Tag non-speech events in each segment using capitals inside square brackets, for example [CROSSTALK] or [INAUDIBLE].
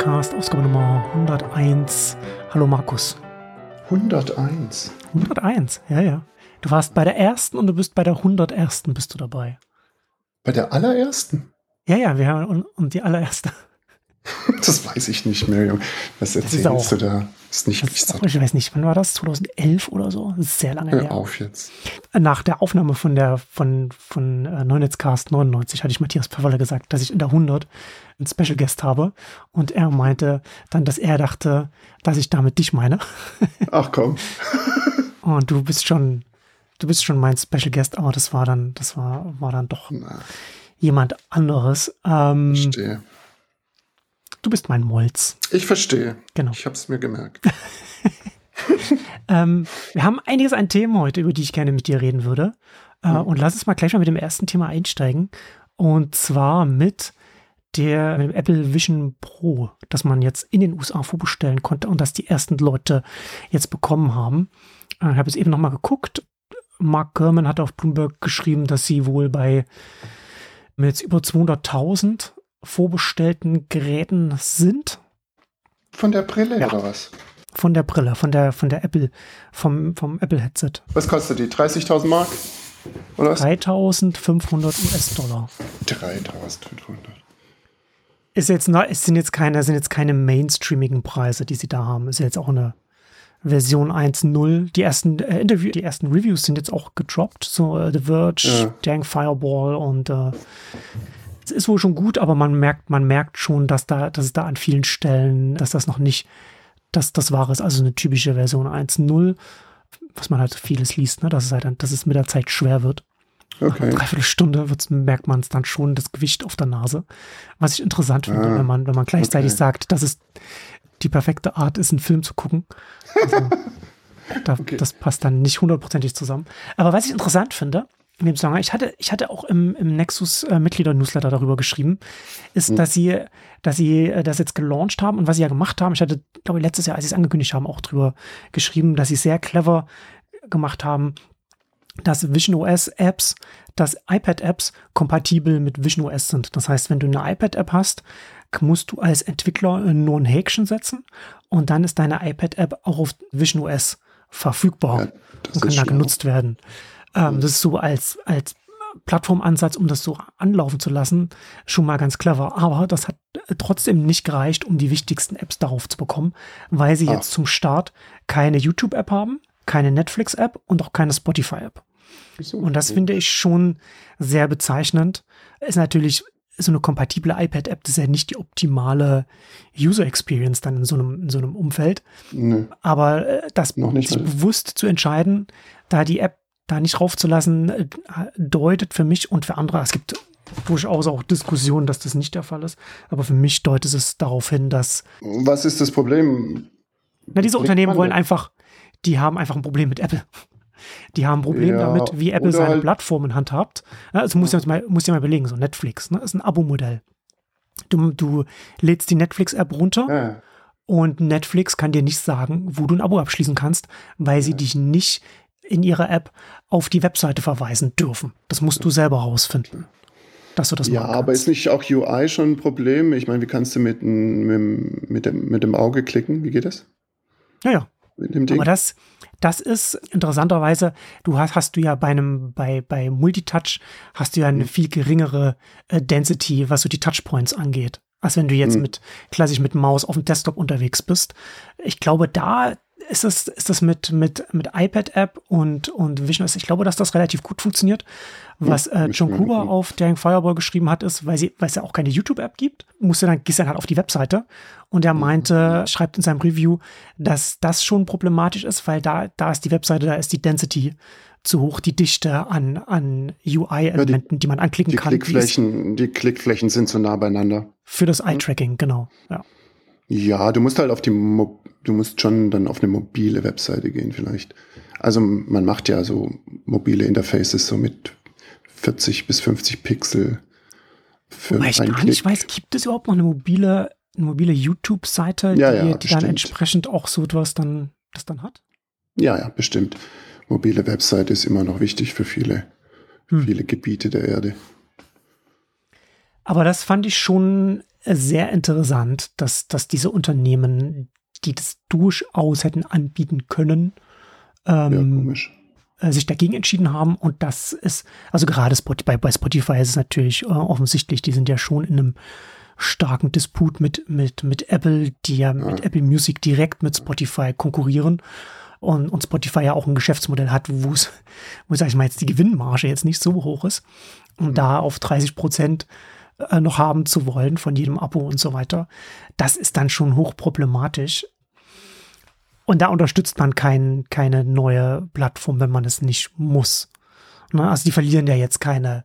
Netzcast, Ausgabe Nummer 101. Hallo Markus. 101. 101, ja, ja. Du warst bei der ersten und du bist bei der 101. bist du dabei. Bei der allerersten? Ja, ja, wir haben und, und die allererste. [LAUGHS] Das weiß ich nicht mehr, Junge. Was erzählst du da? Ist nicht ist auch, Ich weiß nicht, wann war das? 2011 oder so? Das ist sehr lange Hör her. auf jetzt. Nach der Aufnahme von der von von äh, Neunetzcast 99 hatte ich Matthias Pfefferle gesagt, dass ich in der 100 einen Special Guest habe und er meinte dann, dass er dachte, dass ich damit dich meine. [LAUGHS] Ach komm. und du bist schon du bist schon mein Special Guest, aber das war dann das war war dann doch Na. jemand anderes. Ähm, Verstehe. Du bist mein Molz. Ich verstehe. Genau. Ich habe es mir gemerkt. [LAUGHS] [LAUGHS] ähm, wir haben einiges an Themen heute, über die ich gerne mit dir reden würde. Äh, mhm. Und lass uns mal gleich mal mit dem ersten Thema einsteigen. Und zwar mit der mit dem Apple Vision Pro, das man jetzt in den USA vorbestellen konnte und das die ersten Leute jetzt bekommen haben. Äh, ich habe es eben nochmal geguckt. Mark Gurman hat auf Bloomberg geschrieben, dass sie wohl bei mit jetzt über 200.000 vorbestellten Geräten sind. Von der Brille ja. oder was? Von der Brille, von der, von der Apple, vom, vom Apple-Headset. Was kostet die? 30.000 Mark? Oder 3.500 US-Dollar. 3.500. Ist jetzt, es sind jetzt keine, sind jetzt keine mainstreamigen Preise, die sie da haben. Ist jetzt auch eine Version 1.0. Die ersten äh, Interview, die ersten Reviews sind jetzt auch gedroppt. So uh, The Verge, ja. Dang Fireball und uh, es ist wohl schon gut, aber man merkt, man merkt schon, dass da, dass es da an vielen Stellen, dass das noch nicht dass das wahre ist. Also eine typische Version 1.0, was man halt vieles liest, ne? dass es halt dann, dass es mit der Zeit schwer wird. Okay. Nach dreiviertel Stunde merkt man es dann schon, das Gewicht auf der Nase. Was ich interessant finde, ah, wenn man, wenn man gleichzeitig okay. sagt, dass es die perfekte Art ist, einen Film zu gucken. Also, [LAUGHS] da, okay. Das passt dann nicht hundertprozentig zusammen. Aber was ich interessant finde, in dem Zusammenhang, ich hatte, ich hatte auch im, im Nexus-Mitglieder-Newsletter äh, darüber geschrieben, ist, mhm. dass sie, dass sie äh, das jetzt gelauncht haben und was sie ja gemacht haben. Ich hatte, glaube ich, letztes Jahr, als sie es angekündigt haben, auch drüber geschrieben, dass sie sehr clever gemacht haben, dass Vision OS Apps, dass iPad Apps kompatibel mit Vision OS sind. Das heißt, wenn du eine iPad App hast, musst du als Entwickler nur ein Häkchen setzen und dann ist deine iPad App auch auf Vision OS verfügbar ja, und kann da genutzt werden. Ähm, das ist so als, als Plattformansatz, um das so anlaufen zu lassen, schon mal ganz clever. Aber das hat trotzdem nicht gereicht, um die wichtigsten Apps darauf zu bekommen, weil sie ah. jetzt zum Start keine YouTube-App haben, keine Netflix-App und auch keine Spotify-App. Und das finde ich schon sehr bezeichnend. Ist natürlich so eine kompatible iPad-App, das ist ja nicht die optimale User Experience dann in so einem, in so einem Umfeld. Nee. Aber äh, das sich bewusst zu entscheiden, da die App da nicht raufzulassen, äh, deutet für mich und für andere, es gibt durchaus auch Diskussionen, dass das nicht der Fall ist, aber für mich deutet es darauf hin, dass. Was ist das Problem? Na, diese Unternehmen wollen einfach, die haben einfach ein Problem mit Apple. Die haben ein Problem ja, damit, wie Apple seine halt Plattformen handhabt. Also musst du mal, musst dir mal überlegen, so Netflix, ne, ist ein Abo-Modell. Du, du lädst die Netflix-App runter ja. und Netflix kann dir nicht sagen, wo du ein Abo abschließen kannst, weil sie dich nicht in ihrer App auf die Webseite verweisen dürfen. Das musst du selber rausfinden. Dass du das ja, aber ist nicht auch UI schon ein Problem? Ich meine, wie kannst du mit, mit, mit, dem, mit dem Auge klicken? Wie geht das? Ja, ja. Aber das, das ist interessanterweise, du hast, hast du ja bei einem, bei, bei Multitouch hast du ja eine mhm. viel geringere äh, Density, was so die Touchpoints angeht, als wenn du jetzt mhm. mit, klassisch mit Maus auf dem Desktop unterwegs bist. Ich glaube, da, ist das, ist das mit, mit, mit iPad-App und, und Vision OS? Ich glaube, dass das relativ gut funktioniert. Was äh, John Gruber auf Daring Fireball geschrieben hat, ist, weil, sie, weil es ja auch keine YouTube-App gibt, musst du dann, gehst dann halt auf die Webseite. Und er meinte, schreibt in seinem Review, dass das schon problematisch ist, weil da, da ist die Webseite, da ist die Density zu hoch, die Dichte an, an UI-Elementen, ja, die, die, man anklicken die kann. Klickflächen, die Klickflächen sind zu nah beieinander. Für das Eye-Tracking, genau. Ja. Ja, du musst halt auf die, Mo du musst schon dann auf eine mobile Webseite gehen vielleicht. Also man macht ja so mobile Interfaces so mit 40 bis 50 Pixel. Für Wobei ich gar Klick. nicht weiß, gibt es überhaupt noch eine mobile, eine mobile YouTube-Seite, ja, die, ja, die dann entsprechend auch so etwas dann, das dann hat? Ja, ja, bestimmt. Mobile Webseite ist immer noch wichtig für viele, hm. viele Gebiete der Erde. Aber das fand ich schon sehr interessant, dass, dass diese Unternehmen, die das durchaus hätten anbieten können, ähm, ja, sich dagegen entschieden haben. Und das ist, also gerade Spotify, bei Spotify ist es natürlich äh, offensichtlich, die sind ja schon in einem starken Disput mit, mit, mit Apple, die ja, ja. mit Apple Music direkt mit Spotify konkurrieren. Und, und Spotify ja auch ein Geschäftsmodell hat, wo es, wo sag ich mal jetzt die Gewinnmarge jetzt nicht so hoch ist. Und mhm. da auf 30 Prozent äh, noch haben zu wollen von jedem Abo und so weiter, das ist dann schon hochproblematisch. Und da unterstützt man kein, keine neue Plattform, wenn man es nicht muss. Ne? Also die verlieren ja jetzt keine,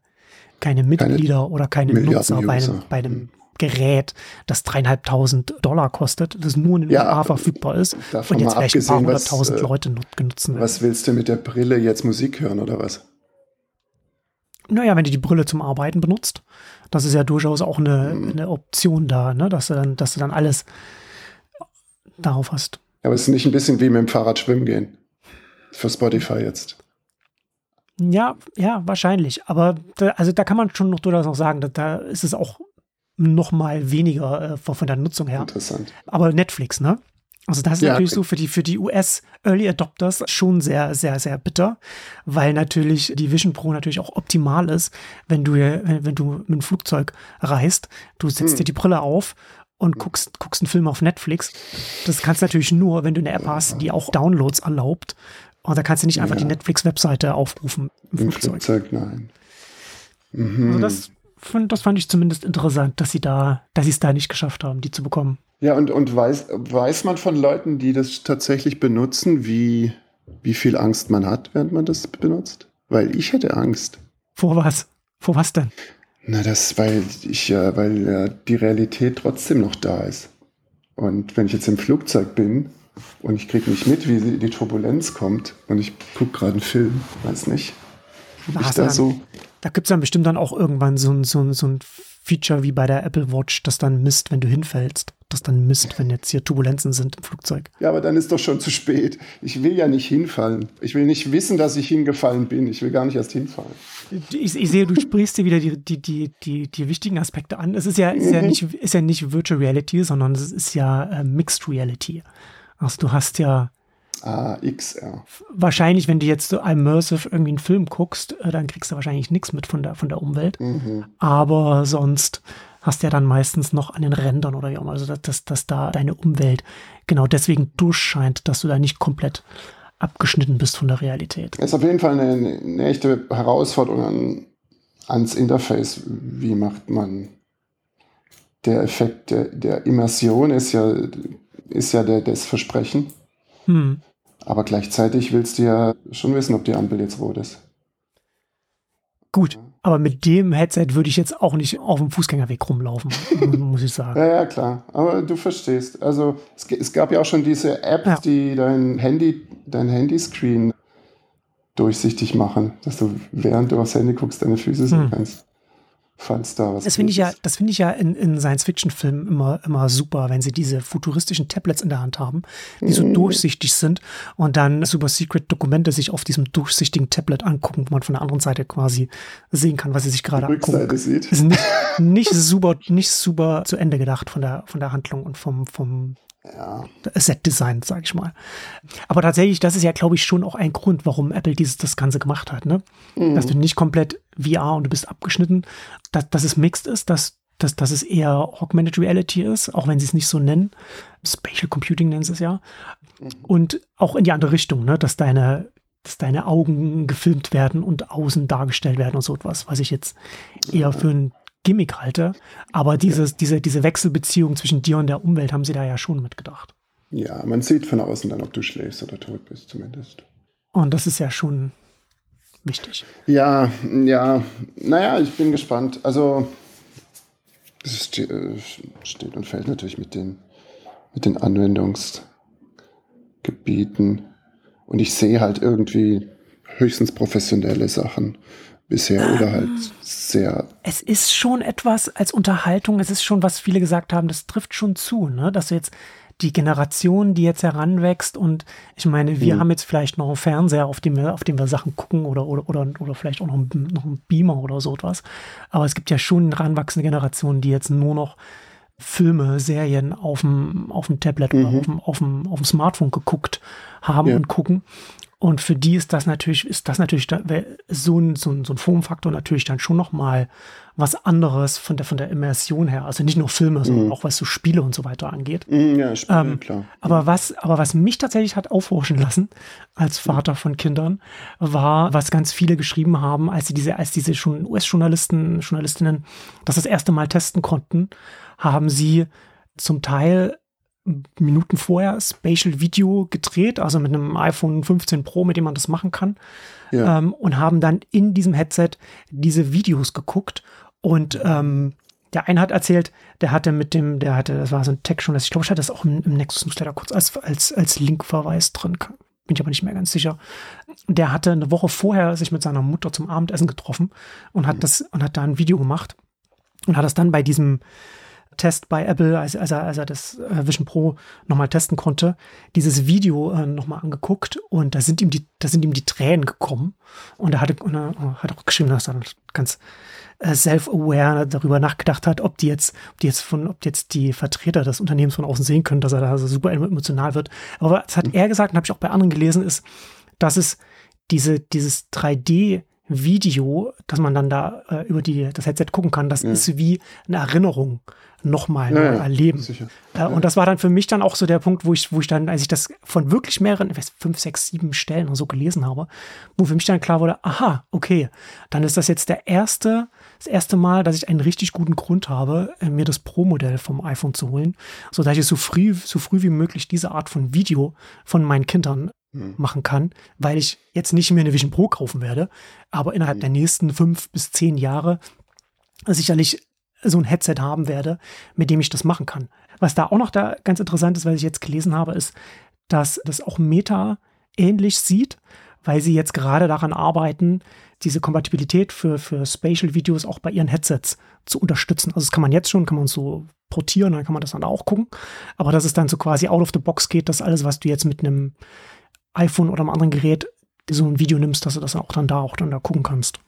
keine Mitglieder keine oder keine Nutzer bei einem, bei einem mhm. Gerät, das dreieinhalbtausend Dollar kostet, das nur in den ja, USA verfügbar ist und jetzt vielleicht ein paar hunderttausend äh, Leute nutzen will. Was willst du mit der Brille jetzt Musik hören oder was? Naja, wenn du die Brille zum Arbeiten benutzt, das ist ja durchaus auch eine, hm. eine Option da, ne? dass, du dann, dass du dann alles darauf hast. Aber es ist nicht ein bisschen wie mit dem Fahrrad schwimmen gehen. Für Spotify jetzt. Ja, ja, wahrscheinlich. Aber da, also da kann man schon noch durchaus noch sagen, da, da ist es auch noch mal weniger äh, von der Nutzung her. Interessant. Aber Netflix, ne? Also das ist ja, natürlich so für die, für die US Early Adopters schon sehr, sehr, sehr bitter, weil natürlich die Vision Pro natürlich auch optimal ist, wenn du, wenn du mit dem Flugzeug reist, du setzt hm. dir die Brille auf und guckst, guckst einen Film auf Netflix. Das kannst du natürlich nur, wenn du eine App hast, die auch Downloads erlaubt. Und da kannst du nicht einfach ja. die Netflix-Webseite aufrufen im, Im Flugzeug. Flugzeug nein. Mhm. Also das, das fand ich zumindest interessant, dass sie da, dass sie es da nicht geschafft haben, die zu bekommen. Ja, und, und weiß, weiß man von Leuten, die das tatsächlich benutzen, wie, wie viel Angst man hat, während man das benutzt? Weil ich hätte Angst. Vor was? Vor was denn? Na, das, weil ich ja, weil ja die Realität trotzdem noch da ist. Und wenn ich jetzt im Flugzeug bin und ich kriege nicht mit, wie die Turbulenz kommt und ich gucke gerade einen Film, weiß nicht. Da so. Da gibt es dann bestimmt dann auch irgendwann so ein, so, ein, so ein Feature wie bei der Apple Watch, das dann misst, wenn du hinfällst. Das dann misst, wenn jetzt hier Turbulenzen sind im Flugzeug. Ja, aber dann ist doch schon zu spät. Ich will ja nicht hinfallen. Ich will nicht wissen, dass ich hingefallen bin. Ich will gar nicht erst hinfallen. Ich, ich sehe, du sprichst dir wieder die, die, die, die, die wichtigen Aspekte an. Es ist ja, ist, mhm. ja nicht, ist ja nicht Virtual Reality, sondern es ist ja äh, Mixed Reality. Also du hast ja Ah, XR. Wahrscheinlich, wenn du jetzt so immersive irgendwie einen Film guckst, äh, dann kriegst du wahrscheinlich nichts mit von der, von der Umwelt. Mhm. Aber sonst hast du ja dann meistens noch an den Rändern oder wie auch immer, also dass, dass da deine Umwelt genau deswegen durchscheint, dass du da nicht komplett abgeschnitten bist von der Realität. Ist auf jeden Fall eine, eine echte Herausforderung an, ans Interface. Wie macht man der Effekt der, der Immersion ist ja, ist ja der, das Versprechen. Hm. Aber gleichzeitig willst du ja schon wissen, ob die Ampel jetzt rot ist. Gut, aber mit dem Headset würde ich jetzt auch nicht auf dem Fußgängerweg rumlaufen, [LAUGHS] muss ich sagen. Ja, ja, klar. Aber du verstehst. Also es, es gab ja auch schon diese Apps, ja. die dein Handy, dein Handyscreen durchsichtig machen, dass du während du aufs Handy guckst, deine Füße sehen hm. kannst falls da was Das finde ich ja, das finde ich ja in, in Science-Fiction-Filmen immer, immer super, wenn sie diese futuristischen Tablets in der Hand haben, die so mhm. durchsichtig sind und dann Super Secret Dokumente sich auf diesem durchsichtigen Tablet angucken, wo man von der anderen Seite quasi sehen kann, was sie sich gerade angucken. Sieht. Ist nicht, [LAUGHS] nicht super, nicht super zu Ende gedacht von der, von der Handlung und vom, vom, ja. Set-Design, sag ich mal. Aber tatsächlich, das ist ja, glaube ich, schon auch ein Grund, warum Apple dieses das Ganze gemacht hat, ne? Mhm. Dass du nicht komplett VR und du bist abgeschnitten, dass, dass es mixed ist, dass, dass, dass es eher Augmented Reality ist, auch wenn sie es nicht so nennen. Spatial Computing nennen sie es ja. Mhm. Und auch in die andere Richtung, ne? Dass deine dass deine Augen gefilmt werden und außen dargestellt werden und so etwas, was ich jetzt eher für ein Gimmick halte. Aber dieses, diese, diese Wechselbeziehung zwischen dir und der Umwelt haben sie da ja schon mitgedacht. Ja, man sieht von außen dann, ob du schläfst oder tot bist, zumindest. Und das ist ja schon wichtig. Ja, ja. Naja, ich bin gespannt. Also, es äh, steht und fällt natürlich mit den, mit den Anwendungsgebieten. Und ich sehe halt irgendwie höchstens professionelle Sachen bisher oder halt sehr. Es ist schon etwas als Unterhaltung, es ist schon, was viele gesagt haben, das trifft schon zu, ne? Dass du jetzt die Generation, die jetzt heranwächst und ich meine, wir mhm. haben jetzt vielleicht noch einen Fernseher, auf dem wir, auf dem wir Sachen gucken oder, oder, oder, oder vielleicht auch noch einen, noch einen Beamer oder so etwas. Aber es gibt ja schon heranwachsende Generationen, die jetzt nur noch Filme, Serien auf dem, auf dem Tablet mhm. oder auf dem, auf, dem, auf dem Smartphone geguckt haben ja. und gucken. Und für die ist das natürlich, ist das natürlich da, so ein, so ein, so ein Formfaktor natürlich dann schon nochmal was anderes von der, von der Immersion her. Also nicht nur Filme, sondern mhm. auch was so Spiele und so weiter angeht. Mhm, ja, Spiele, ähm, klar. Aber was, aber was mich tatsächlich hat aufhorchen lassen als Vater von Kindern, war, was ganz viele geschrieben haben, als sie diese, als diese schon US-Journalisten, Journalistinnen das das erste Mal testen konnten, haben sie zum Teil Minuten vorher Spatial Video gedreht, also mit einem iPhone 15 Pro, mit dem man das machen kann. Ja. Ähm, und haben dann in diesem Headset diese Videos geguckt und ähm, der eine hat erzählt, der hatte mit dem, der hatte, das war so ein Tech-Journalist, ich glaube, ich hatte das auch im, im Nexus Newsletter kurz als, als, als Linkverweis drin, bin ich aber nicht mehr ganz sicher. Der hatte eine Woche vorher sich mit seiner Mutter zum Abendessen getroffen und hat mhm. das, und hat da ein Video gemacht und hat das dann bei diesem, Test bei Apple, als, als, er, als er das äh, Vision Pro nochmal testen konnte, dieses Video äh, nochmal angeguckt und da sind ihm die, da sind ihm die Tränen gekommen. Und er hatte, und er hat auch geschrieben, dass er ganz äh, self-aware darüber nachgedacht hat, ob die jetzt, ob die jetzt von, ob jetzt die Vertreter des Unternehmens von außen sehen können, dass er da so super emotional wird. Aber das hat er gesagt, und habe ich auch bei anderen gelesen, ist, dass es diese, dieses 3D Video, dass man dann da äh, über die, das Headset gucken kann, das ja. ist wie eine Erinnerung nochmal ja, ja, erleben. Äh, und das war dann für mich dann auch so der Punkt, wo ich, wo ich dann, als ich das von wirklich mehreren, fünf, sechs, sieben Stellen und so gelesen habe, wo für mich dann klar wurde, aha, okay, dann ist das jetzt der erste, das erste Mal, dass ich einen richtig guten Grund habe, äh, mir das Pro-Modell vom iPhone zu holen, so dass ich so früh, so früh wie möglich diese Art von Video von meinen Kindern hm. machen kann, weil ich jetzt nicht mehr eine Vision Pro kaufen werde, aber innerhalb mhm. der nächsten fünf bis zehn Jahre sicherlich so ein Headset haben werde, mit dem ich das machen kann. Was da auch noch da ganz interessant ist, was ich jetzt gelesen habe, ist, dass das auch Meta ähnlich sieht, weil sie jetzt gerade daran arbeiten, diese Kompatibilität für, für Spatial-Videos auch bei ihren Headsets zu unterstützen. Also das kann man jetzt schon, kann man so portieren, dann kann man das dann auch gucken. Aber dass es dann so quasi out of the box geht, dass alles, was du jetzt mit einem iPhone oder einem anderen Gerät so ein Video nimmst, dass du das auch dann da auch dann da gucken kannst.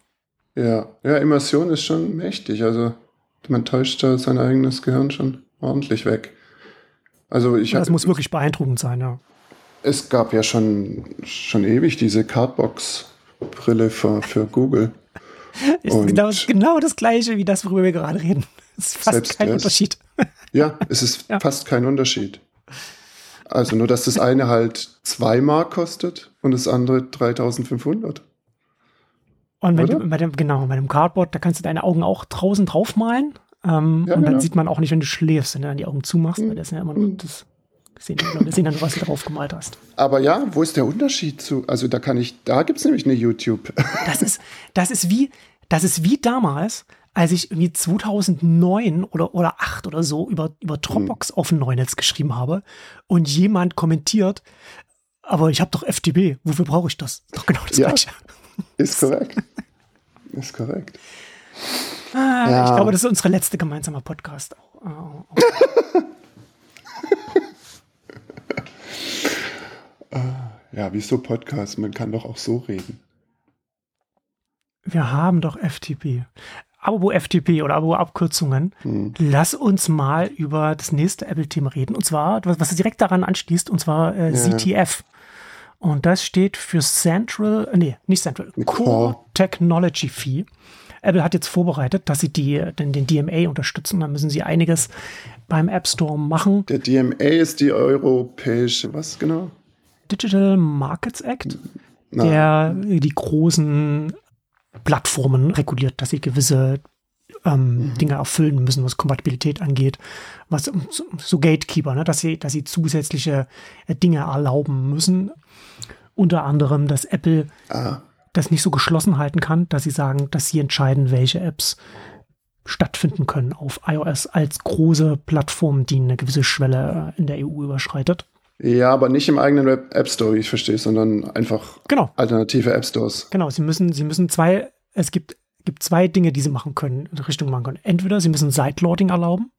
Ja, ja, Immersion ist schon mächtig. Also man täuscht da sein eigenes Gehirn schon ordentlich weg. Also ich Das hab, muss wirklich beeindruckend sein, ja. Es gab ja schon, schon ewig diese Cardbox-Brille für, für Google. ist genau, genau das gleiche wie das, worüber wir gerade reden. [LAUGHS] Es ist fast kein das, Unterschied. Ja, [LAUGHS] es ist ja. fast kein Unterschied. Also nur, dass das eine halt 2 Mark kostet und das andere 3500. Und wenn du bei dem, genau, bei dem Cardboard, da kannst du deine Augen auch draußen draufmalen. Ähm, ja, und dann genau. sieht man auch nicht, wenn du schläfst, wenn du dann die Augen zumachst, mhm. weil das ist ja immer nur das sehen Leute sehen dann, was du drauf gemalt hast. Aber ja, wo ist der Unterschied zu? Also da kann ich, da gibt es nämlich eine YouTube. Das ist, das ist wie, das ist wie damals, als ich irgendwie 2009 oder, oder 8 oder so über, über Dropbox mhm. auf dem Neunetz geschrieben habe und jemand kommentiert, aber ich habe doch FTB, wofür brauche ich das? Doch genau das ja, Gleiche. Ist korrekt. ist korrekt. Ah, ja. Ich glaube, das ist unsere letzte gemeinsame Podcast. [LAUGHS] ja, wieso Podcast? Man kann doch auch so reden. Wir haben doch FTP. Abo FTP oder Abo Abkürzungen. Hm. Lass uns mal über das nächste Apple-Thema reden. Und zwar, was direkt daran anschließt, und zwar äh, ja. CTF. Und das steht für Central, äh, nee, nicht Central, Core, Technology Fee. Apple hat jetzt vorbereitet, dass sie die, den, den DMA unterstützen. Da müssen sie einiges beim App Store machen. Der DMA ist die europäische, was genau? Digital Markets Act, Na. der die großen Plattformen reguliert, dass sie gewisse ähm, mhm. Dinge erfüllen müssen, was Kompatibilität angeht, was so Gatekeeper, ne, dass sie, dass sie zusätzliche äh, Dinge erlauben müssen. Unter anderem, dass Apple ah. das nicht so geschlossen halten kann, dass sie sagen, dass sie entscheiden, welche Apps stattfinden können auf iOS als große Plattform, die eine gewisse Schwelle äh, in der EU überschreitet. Ja, aber nicht im eigenen App Store, wie ich verstehe, sondern einfach genau. alternative App Stores. Genau, sie müssen, sie müssen zwei, es gibt, gibt zwei Dinge, die sie machen können, in Richtung machen können. Entweder sie müssen Sideloading erlauben,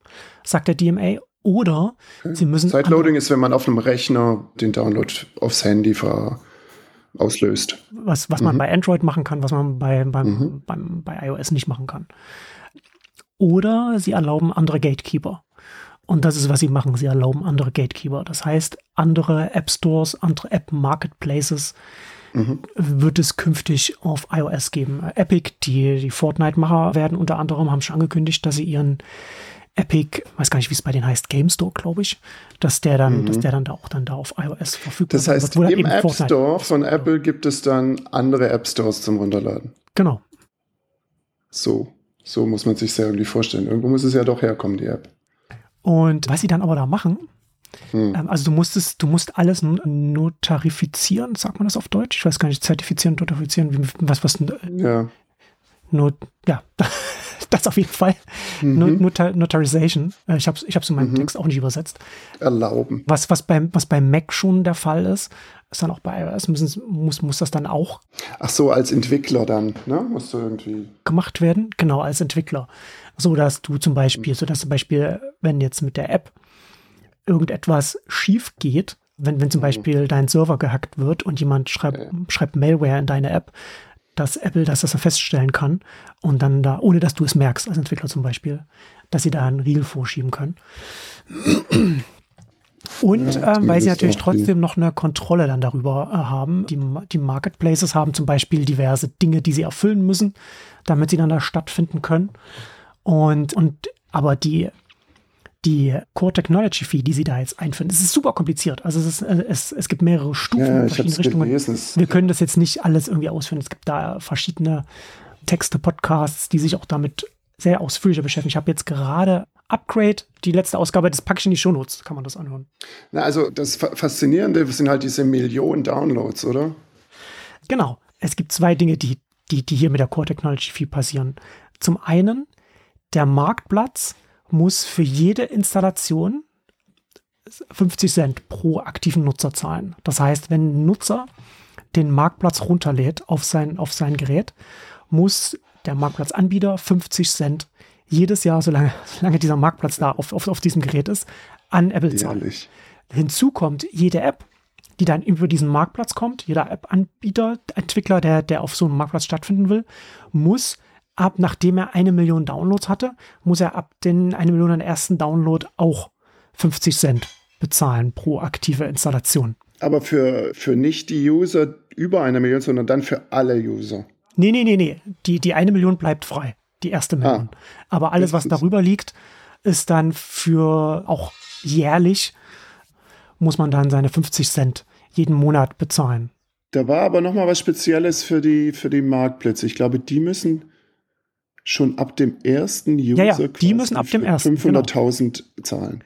sagt der DMA, oder okay. sie müssen. Sideloading ist, wenn man auf einem Rechner den Download aufs Handy ver auslöst. Was, was mhm. man bei Android machen kann, was man bei, beim, mhm. beim, bei iOS nicht machen kann. Oder sie erlauben andere Gatekeeper. Und das ist, was sie machen. Sie erlauben andere Gatekeeper. Das heißt, andere App Stores, andere App Marketplaces mhm. wird es künftig auf iOS geben. Epic, die, die Fortnite-Macher werden unter anderem, haben schon angekündigt, dass sie ihren Epic, weiß gar nicht, wie es bei denen heißt, Game Store, glaube ich, dass der dann, mhm. dass der dann da auch dann da auf iOS verfügbar ist. Das heißt, im App Fortnite Store von Apple gibt es dann andere App Stores zum Runterladen. Genau. So, so muss man sich ja irgendwie vorstellen. Irgendwo muss es ja doch herkommen, die App. Und was sie dann aber da machen, hm. ähm, also du musstest, du musst alles notarifizieren, sagt man das auf Deutsch? Ich weiß gar nicht, zertifizieren, notarifizieren, wie, was, was, ja. Not, ja, [LAUGHS] das auf jeden Fall. Mhm. Notar Notarization. Äh, ich habe es ich hab's in meinem mhm. Text auch nicht übersetzt. Erlauben. Was, was, beim, was bei Mac schon der Fall ist, ist dann auch bei iOS, müssen, muss, muss das dann auch. Ach so, als Entwickler dann, ne? Musst du irgendwie. Gemacht werden, genau, als Entwickler so dass du zum Beispiel, so dass zum Beispiel, wenn jetzt mit der App irgendetwas schief geht, wenn, wenn zum mhm. Beispiel dein Server gehackt wird und jemand schreibt, ja. schreibt Malware in deine App, dass Apple das, das feststellen kann und dann da, ohne dass du es merkst, als Entwickler zum Beispiel, dass sie da einen Riegel vorschieben können. Und ja, ähm, weil sie natürlich trotzdem noch eine Kontrolle dann darüber äh, haben. Die, die Marketplaces haben zum Beispiel diverse Dinge, die sie erfüllen müssen, damit sie dann da stattfinden können. Und, und aber die, die Core Technology Fee, die sie da jetzt einführen, es ist super kompliziert. Also es, ist, äh, es, es gibt mehrere Stufen ja, in verschiedene Richtungen. Gelesen. Wir können das jetzt nicht alles irgendwie ausführen. Es gibt da verschiedene Texte, Podcasts, die sich auch damit sehr ausführlicher beschäftigen. Ich habe jetzt gerade Upgrade, die letzte Ausgabe, das packe ich in die Shownotes, kann man das anhören. Na, also das Faszinierende sind halt diese Millionen Downloads, oder? Genau. Es gibt zwei Dinge, die, die, die hier mit der Core Technology Fee passieren. Zum einen der Marktplatz muss für jede Installation 50 Cent pro aktiven Nutzer zahlen. Das heißt, wenn ein Nutzer den Marktplatz runterlädt auf sein, auf sein Gerät, muss der Marktplatzanbieter 50 Cent jedes Jahr, solange, [LAUGHS] solange dieser Marktplatz da auf, auf, auf diesem Gerät ist, an Apple zahlen. Ehrlich? Hinzu kommt jede App, die dann über diesen Marktplatz kommt, jeder App-Anbieter, Entwickler, der, der auf so einem Marktplatz stattfinden will, muss ab, nachdem er eine Million Downloads hatte, muss er ab den eine Million ersten Download auch 50 Cent bezahlen pro aktive Installation. Aber für, für nicht die User über eine Million, sondern dann für alle User. Nee, nee, nee, nee. Die, die eine Million bleibt frei. Die erste ah. Million. Ah, Aber alles, was darüber liegt, ist dann für auch jährlich muss man dann seine 50 Cent jeden Monat bezahlen. Da war aber noch mal was Spezielles für die, für die Marktplätze. Ich glaube, die müssen schon ab dem ersten User ja, ja, die müssen ab dem ersten 500.000 genau. zahlen.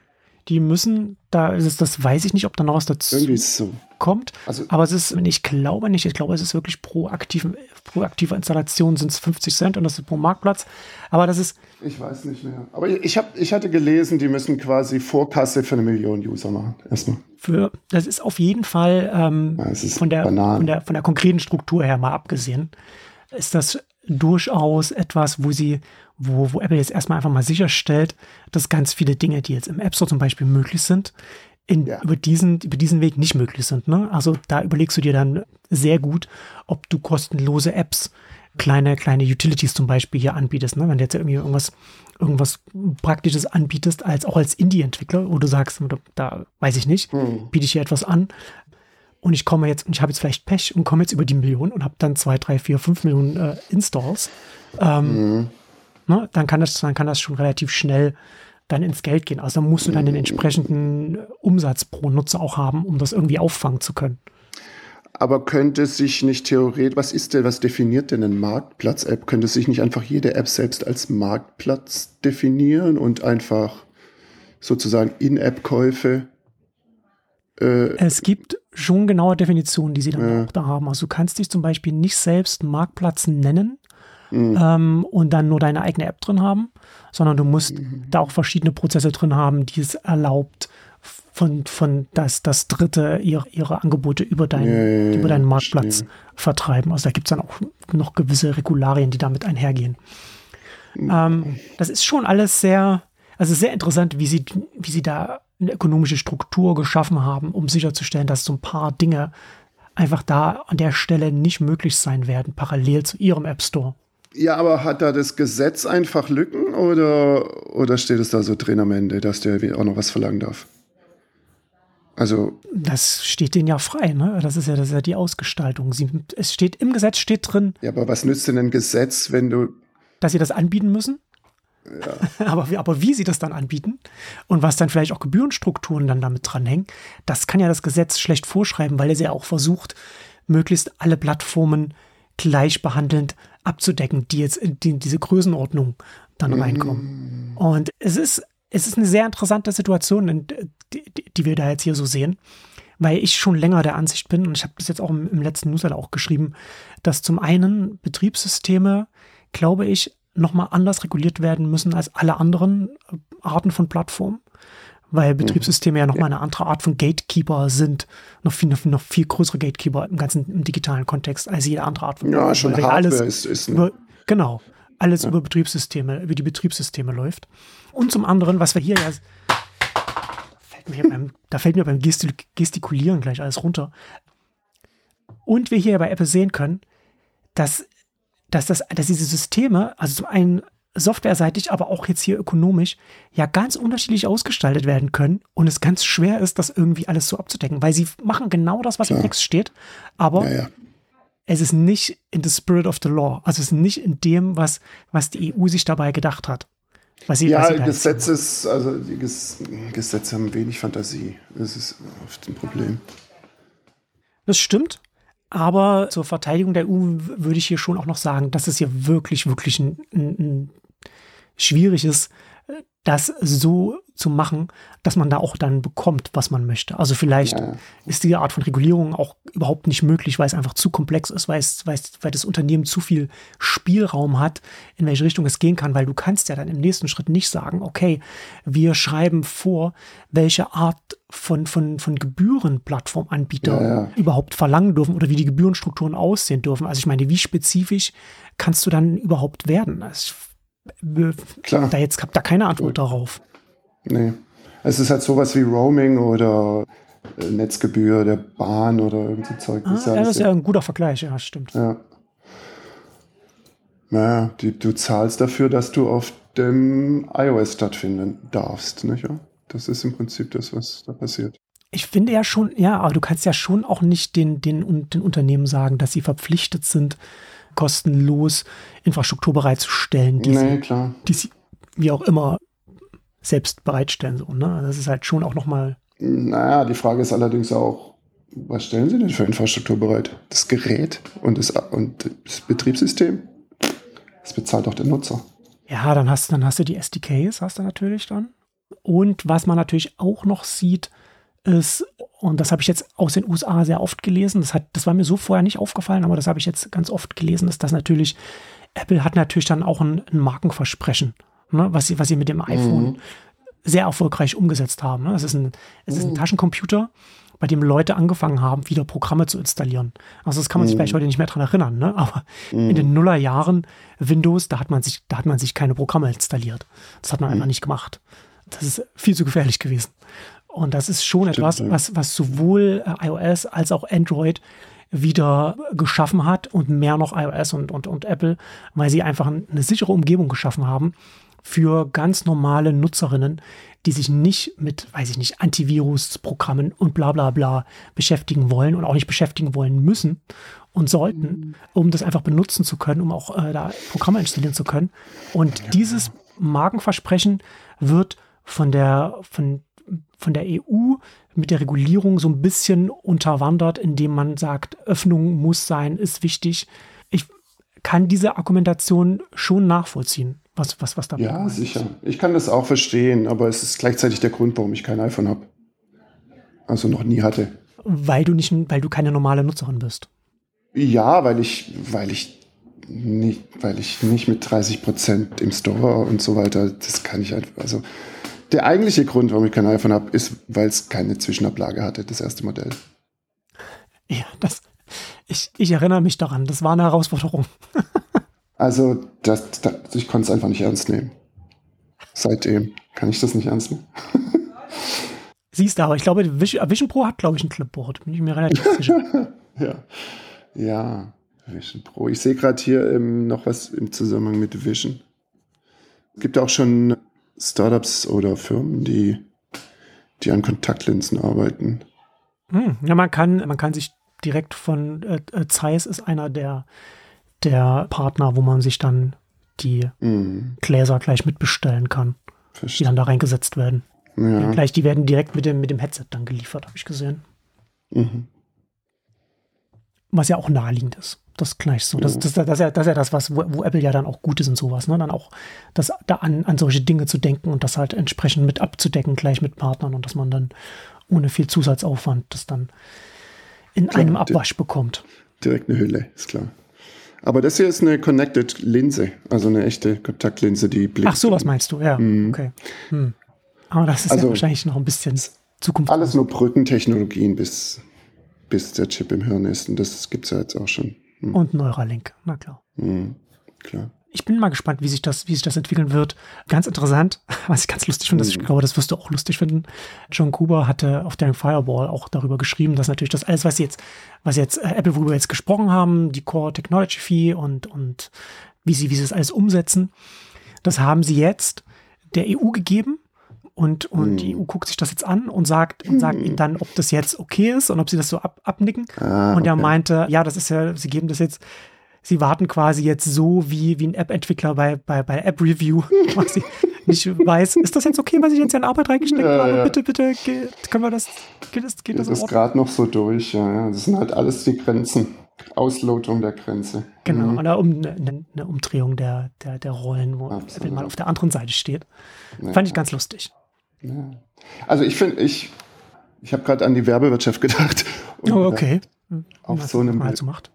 Die müssen, da ist das weiß ich nicht, ob da noch was dazu so. kommt. Also, aber es ist, ich glaube nicht, ich glaube, es ist wirklich pro, aktiven, pro aktive Installation sind es 50 Cent und das ist pro Marktplatz. Aber das ist. Ich weiß nicht mehr. Aber ich, hab, ich hatte gelesen, die müssen quasi Vorkasse für eine Million User machen. Erstmal. Für, das ist auf jeden Fall ähm, ja, von, der, von, der, von der konkreten Struktur her mal abgesehen, ist das durchaus etwas, wo sie, wo, wo Apple jetzt erstmal einfach mal sicherstellt, dass ganz viele Dinge, die jetzt im App Store zum Beispiel möglich sind, in, ja. über, diesen, über diesen Weg nicht möglich sind. Ne? Also da überlegst du dir dann sehr gut, ob du kostenlose Apps, kleine, kleine Utilities zum Beispiel hier anbietest. Ne? Wenn du jetzt irgendwie irgendwas, irgendwas Praktisches anbietest, als auch als Indie-Entwickler, wo du sagst, da weiß ich nicht, hm. biete ich hier etwas an, und ich komme jetzt, und ich habe jetzt vielleicht Pech und komme jetzt über die Million und habe dann zwei, drei, vier, fünf Millionen äh, Installs, ähm, mhm. ne, dann, kann das, dann kann das schon relativ schnell dann ins Geld gehen. Also dann musst du dann den entsprechenden Umsatz pro Nutzer auch haben, um das irgendwie auffangen zu können. Aber könnte sich nicht theoretisch, was ist denn, was definiert denn eine Marktplatz-App? Könnte sich nicht einfach jede App selbst als Marktplatz definieren und einfach sozusagen In-App-Käufe äh, es gibt schon genaue Definitionen, die sie dann ja. auch da haben. Also du kannst dich zum Beispiel nicht selbst Marktplatz nennen mhm. ähm, und dann nur deine eigene App drin haben, sondern du musst mhm. da auch verschiedene Prozesse drin haben, die es erlaubt, von, von das, das Dritte ihre, ihre Angebote über, dein, ja, ja, über deinen Marktplatz verstehe. vertreiben. Also da gibt es dann auch noch gewisse Regularien, die damit einhergehen. Mhm. Ähm, das ist schon alles sehr, also sehr interessant, wie sie, wie sie da eine ökonomische Struktur geschaffen haben, um sicherzustellen, dass so ein paar Dinge einfach da an der Stelle nicht möglich sein werden, parallel zu ihrem App Store. Ja, aber hat da das Gesetz einfach Lücken oder, oder steht es da so drin am Ende, dass der auch noch was verlangen darf? Also. Das steht denen ja frei, ne? Das ist ja, das ist ja die Ausgestaltung. Sie, es steht im Gesetz steht drin. Ja, aber was nützt denn ein Gesetz, wenn du. Dass sie das anbieten müssen? Ja. [LAUGHS] aber, aber wie sie das dann anbieten und was dann vielleicht auch Gebührenstrukturen dann damit dranhängen, das kann ja das Gesetz schlecht vorschreiben, weil es ja auch versucht, möglichst alle Plattformen gleichbehandelnd abzudecken, die jetzt in die, diese Größenordnung dann mm. reinkommen. Und es ist, es ist eine sehr interessante Situation, die, die wir da jetzt hier so sehen, weil ich schon länger der Ansicht bin, und ich habe das jetzt auch im, im letzten Newsletter auch geschrieben, dass zum einen Betriebssysteme, glaube ich, nochmal anders reguliert werden müssen als alle anderen Arten von Plattformen weil mhm. Betriebssysteme ja nochmal eine andere Art von Gatekeeper sind, noch viel, noch viel größere Gatekeeper im ganzen im digitalen Kontext als jede andere Art von Ja, schon Hardware alles ist, ist über, Genau, alles ja. über Betriebssysteme, über die Betriebssysteme läuft. Und zum anderen, was wir hier ja fällt beim, da fällt mir beim Gestikulieren gleich alles runter. Und wir hier bei Apple sehen können, dass, dass, das, dass diese Systeme, also zum einen softwareseitig, aber auch jetzt hier ökonomisch, ja ganz unterschiedlich ausgestaltet werden können und es ganz schwer ist, das irgendwie alles so abzudecken, weil sie machen genau das, was ja. im Text steht, aber ja, ja. es ist nicht in the spirit of the law, also es ist nicht in dem, was, was die EU sich dabei gedacht hat. Was sie, ja, was sie Gesetze ist, also die Gesetze haben wenig Fantasie. Das ist oft ein Problem. Das stimmt. Aber zur Verteidigung der EU würde ich hier schon auch noch sagen, dass es hier wirklich, wirklich ein, ein, ein schwierig ist, das so zu machen, dass man da auch dann bekommt, was man möchte. Also vielleicht ja. ist diese Art von Regulierung auch überhaupt nicht möglich, weil es einfach zu komplex ist, weil, es, weil, es, weil das Unternehmen zu viel Spielraum hat, in welche Richtung es gehen kann, weil du kannst ja dann im nächsten Schritt nicht sagen, okay, wir schreiben vor, welche Art von, von, von Gebührenplattformanbieter ja, ja. überhaupt verlangen dürfen oder wie die Gebührenstrukturen aussehen dürfen. Also ich meine, wie spezifisch kannst du dann überhaupt werden? Also Klar. Da jetzt habt da keine Antwort darauf. Nee. Es ist halt sowas wie Roaming oder äh, Netzgebühr der Bahn oder irgendwie Zeug. Ah, das, ja, das ist ja ein guter Vergleich, ja, stimmt. Ja. Naja, die, du zahlst dafür, dass du auf dem iOS stattfinden darfst, nicht? Das ist im Prinzip das, was da passiert. Ich finde ja schon, ja, aber du kannst ja schon auch nicht den, den, den Unternehmen sagen, dass sie verpflichtet sind, kostenlos Infrastruktur bereitzustellen, die, nee, sie, die sie wie auch immer selbst bereitstellen. So, ne? Das ist halt schon auch nochmal. Naja, die Frage ist allerdings auch, was stellen Sie denn für Infrastruktur bereit? Das Gerät und das, und das Betriebssystem? Das bezahlt doch der Nutzer. Ja, dann hast, dann hast du die SDKs, hast du natürlich dann. Und was man natürlich auch noch sieht, ist, und das habe ich jetzt aus den USA sehr oft gelesen, das, hat, das war mir so vorher nicht aufgefallen, aber das habe ich jetzt ganz oft gelesen, ist, dass natürlich, Apple hat natürlich dann auch ein, ein Markenversprechen, ne, was, sie, was sie mit dem iPhone mhm. sehr erfolgreich umgesetzt haben. Ne? Es ist ein, es ist ein mhm. Taschencomputer, bei dem Leute angefangen haben, wieder Programme zu installieren. Also das kann man sich mhm. vielleicht heute nicht mehr dran erinnern, ne? aber mhm. in den Nullerjahren Windows, da hat man sich, da hat man sich keine Programme installiert. Das hat man mhm. einfach nicht gemacht. Das ist viel zu gefährlich gewesen. Und das ist schon etwas, was, was sowohl äh, iOS als auch Android wieder geschaffen hat und mehr noch iOS und, und, und Apple, weil sie einfach eine sichere Umgebung geschaffen haben für ganz normale Nutzerinnen, die sich nicht mit, weiß ich nicht, Antivirus-Programmen und bla bla bla beschäftigen wollen und auch nicht beschäftigen wollen müssen und sollten, mhm. um das einfach benutzen zu können, um auch äh, da Programme installieren zu können. Und dieses Markenversprechen wird von der, von von der EU mit der Regulierung so ein bisschen unterwandert, indem man sagt, Öffnung muss sein, ist wichtig. Ich kann diese Argumentation schon nachvollziehen, was, was, was da Ja, sicher. Ich kann das auch verstehen, aber es ist gleichzeitig der Grund, warum ich kein iPhone habe. Also noch nie hatte. Weil du nicht, weil du keine normale Nutzerin bist. Ja, weil ich, weil ich nicht, weil ich nicht mit 30 Prozent im Store und so weiter, das kann ich halt, also der eigentliche Grund, warum ich kein iPhone habe, ist, weil es keine Zwischenablage hatte, das erste Modell. Ja, das, ich, ich erinnere mich daran, das war eine Herausforderung. [LAUGHS] also, das, das, ich konnte es einfach nicht ernst nehmen. Seitdem kann ich das nicht ernst nehmen. [LAUGHS] Siehst du, aber ich glaube, Vision Pro hat, glaube ich, ein Clipboard. Bin ich mir relativ sicher. [LAUGHS] ja. Ja. Vision Pro. Ich sehe gerade hier ähm, noch was im Zusammenhang mit Vision. Es gibt auch schon Startups oder Firmen, die, die an Kontaktlinsen arbeiten. Hm, ja, man kann, man kann sich direkt von äh, äh, Zeiss ist einer der, der Partner, wo man sich dann die mhm. Gläser gleich mitbestellen kann, Verstehe. die dann da reingesetzt werden. Ja. Gleich, die werden direkt mit dem, mit dem Headset dann geliefert, habe ich gesehen. Mhm. Was ja auch naheliegend ist. Das gleich so. Das, das, das, das, ist, ja, das ist ja das, was, wo, wo, Apple ja dann auch gut ist und sowas, ne? Dann auch das da an, an solche Dinge zu denken und das halt entsprechend mit abzudecken, gleich mit Partnern und dass man dann ohne viel Zusatzaufwand das dann in klar, einem Abwasch bekommt. Direkt eine Hülle, ist klar. Aber das hier ist eine Connected Linse, also eine echte Kontaktlinse, die blinkt. Ach, sowas meinst du, ja. Mhm. Okay. Hm. Aber das ist also, ja wahrscheinlich noch ein bisschen Zukunft. Alles nur Brückentechnologien, bis, bis der Chip im Hirn ist. Und das gibt es ja jetzt auch schon. Hm. Und Neuralink, na klar. Hm, klar. Ich bin mal gespannt, wie sich das, wie sich das entwickeln wird. Ganz interessant, [LAUGHS] was ich ganz lustig finde, hm. ich glaube, das wirst du auch lustig finden. John Cooper hatte auf der Fireball auch darüber geschrieben, dass natürlich das alles, was jetzt, was jetzt äh, Apple, worüber wir jetzt gesprochen haben, die Core Technology Fee und, und wie sie, wie sie das alles umsetzen, das haben sie jetzt der EU gegeben und, und hm. die EU guckt sich das jetzt an und sagt, und sagt hm. ihnen dann, ob das jetzt okay ist und ob sie das so ab, abnicken. Ah, und er meinte, ja, das ist ja, sie geben das jetzt, sie warten quasi jetzt so wie, wie ein App-Entwickler bei, bei, bei App-Review [LAUGHS] quasi nicht weiß, ist das jetzt okay, was ich jetzt in Arbeit reingesteckt ja, habe? Ja. Bitte, bitte, geht, können wir das, geht das, geht das, das ist gerade noch so durch, ja, ja. Das sind halt alles die Grenzen. Auslotung der Grenze. Genau, mhm. oder um eine, eine, Umdrehung der, der, der Rollen, wo Absolut. wenn man auf der anderen Seite steht. Ja. Fand ich ganz lustig. Ja. Also ich finde, ich, ich habe gerade an die Werbewirtschaft gedacht. oh, okay. Auf Was so einem. Mal so macht.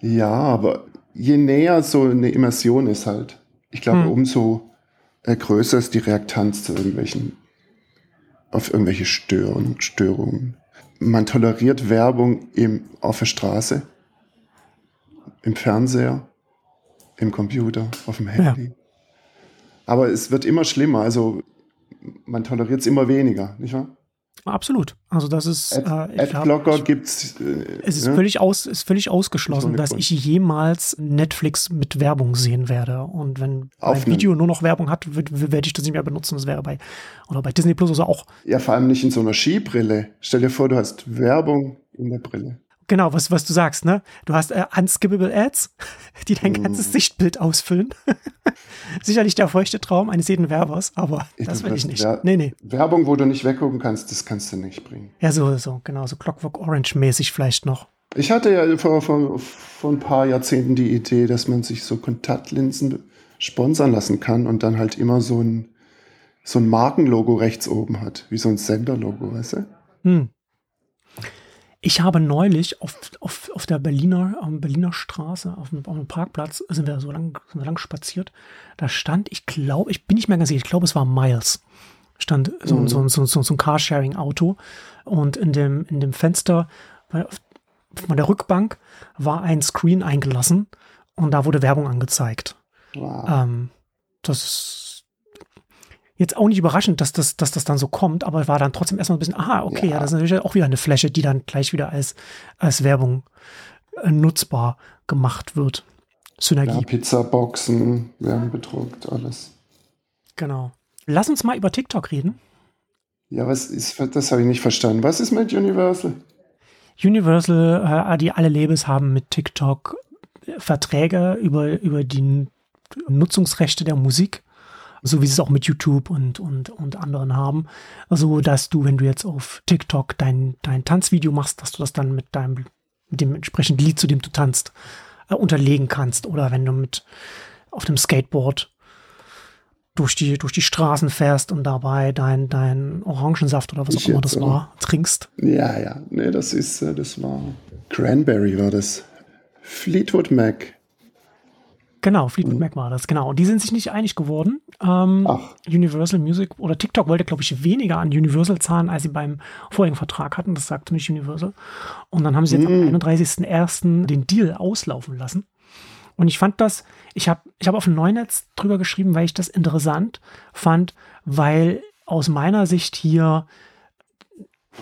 Ja, aber je näher so eine Immersion ist halt, ich glaube, hm. umso äh, größer ist die Reaktanz zu irgendwelchen, auf irgendwelche Störungen, Störungen. Man toleriert Werbung im, auf der Straße, im Fernseher, im Computer, auf dem Handy. Ja. Aber es wird immer schlimmer. Also man toleriert es immer weniger, nicht wahr? Absolut. Also das ist Ad, äh, Adblocker gibt es. Äh, es ist ne? völlig aus, ist völlig ausgeschlossen, dass ich jemals Netflix mit Werbung sehen werde. Und wenn ein Video nur noch Werbung hat, werde ich das nicht mehr benutzen. Das wäre bei oder bei Disney Plus oder so auch. Ja, vor allem nicht in so einer Skibrille. Stell dir vor, du hast Werbung in der Brille. Genau, was, was du sagst, ne? Du hast äh, unskippable Ads, [LAUGHS] die dein mm. ganzes Sichtbild ausfüllen. [LAUGHS] Sicherlich der feuchte Traum eines jeden Werbers, aber ich das will ich nicht. Wer nee, nee. Werbung, wo du nicht weggucken kannst, das kannst du nicht bringen. Ja, so, so, genau, so Clockwork Orange-mäßig vielleicht noch. Ich hatte ja vor, vor, vor ein paar Jahrzehnten die Idee, dass man sich so Kontaktlinsen sponsern lassen kann und dann halt immer so ein, so ein Markenlogo rechts oben hat, wie so ein Senderlogo, weißt du? Hm. Ich habe neulich auf, auf, auf der Berliner, auf Berliner Straße, auf dem, auf dem Parkplatz, sind wir so lang, sind wir lang spaziert. Da stand, ich glaube, ich bin nicht mehr ganz sicher, ich glaube, es war Miles. Stand so, mhm. so, so, so, so ein Carsharing-Auto. Und in dem, in dem Fenster von der Rückbank war ein Screen eingelassen und da wurde Werbung angezeigt. Wow. Ähm, das ist jetzt auch nicht überraschend, dass das, dass das dann so kommt, aber war dann trotzdem erstmal ein bisschen, aha, okay, ja. ja, das ist natürlich auch wieder eine Fläche, die dann gleich wieder als, als Werbung äh, nutzbar gemacht wird. Synergie. Ja, Pizzaboxen werden bedruckt, alles. Genau. Lass uns mal über TikTok reden. Ja, was ist, das habe ich nicht verstanden. Was ist mit Universal? Universal, äh, die alle Labels haben mit TikTok Verträge über, über die Nutzungsrechte der Musik so wie sie es auch mit YouTube und, und, und anderen haben. Also, dass du, wenn du jetzt auf TikTok dein, dein Tanzvideo machst, dass du das dann mit deinem, mit dem entsprechenden Lied, zu dem du tanzt, äh, unterlegen kannst. Oder wenn du mit auf dem Skateboard durch die, durch die Straßen fährst und dabei dein, dein Orangensaft oder was ich auch immer das auch. war, trinkst. Ja, ja. Nee, das ist, äh, das war Cranberry war das. Fleetwood Mac. Genau, Fleetwood mhm. Mac war das, genau. Und die sind sich nicht einig geworden. Ähm, Universal Music oder TikTok wollte, glaube ich, weniger an Universal zahlen, als sie beim vorigen Vertrag hatten. Das sagte nicht Universal. Und dann haben sie jetzt mhm. am 31.01. den Deal auslaufen lassen. Und ich fand das, ich habe ich hab auf dem Neunetz drüber geschrieben, weil ich das interessant fand, weil aus meiner Sicht hier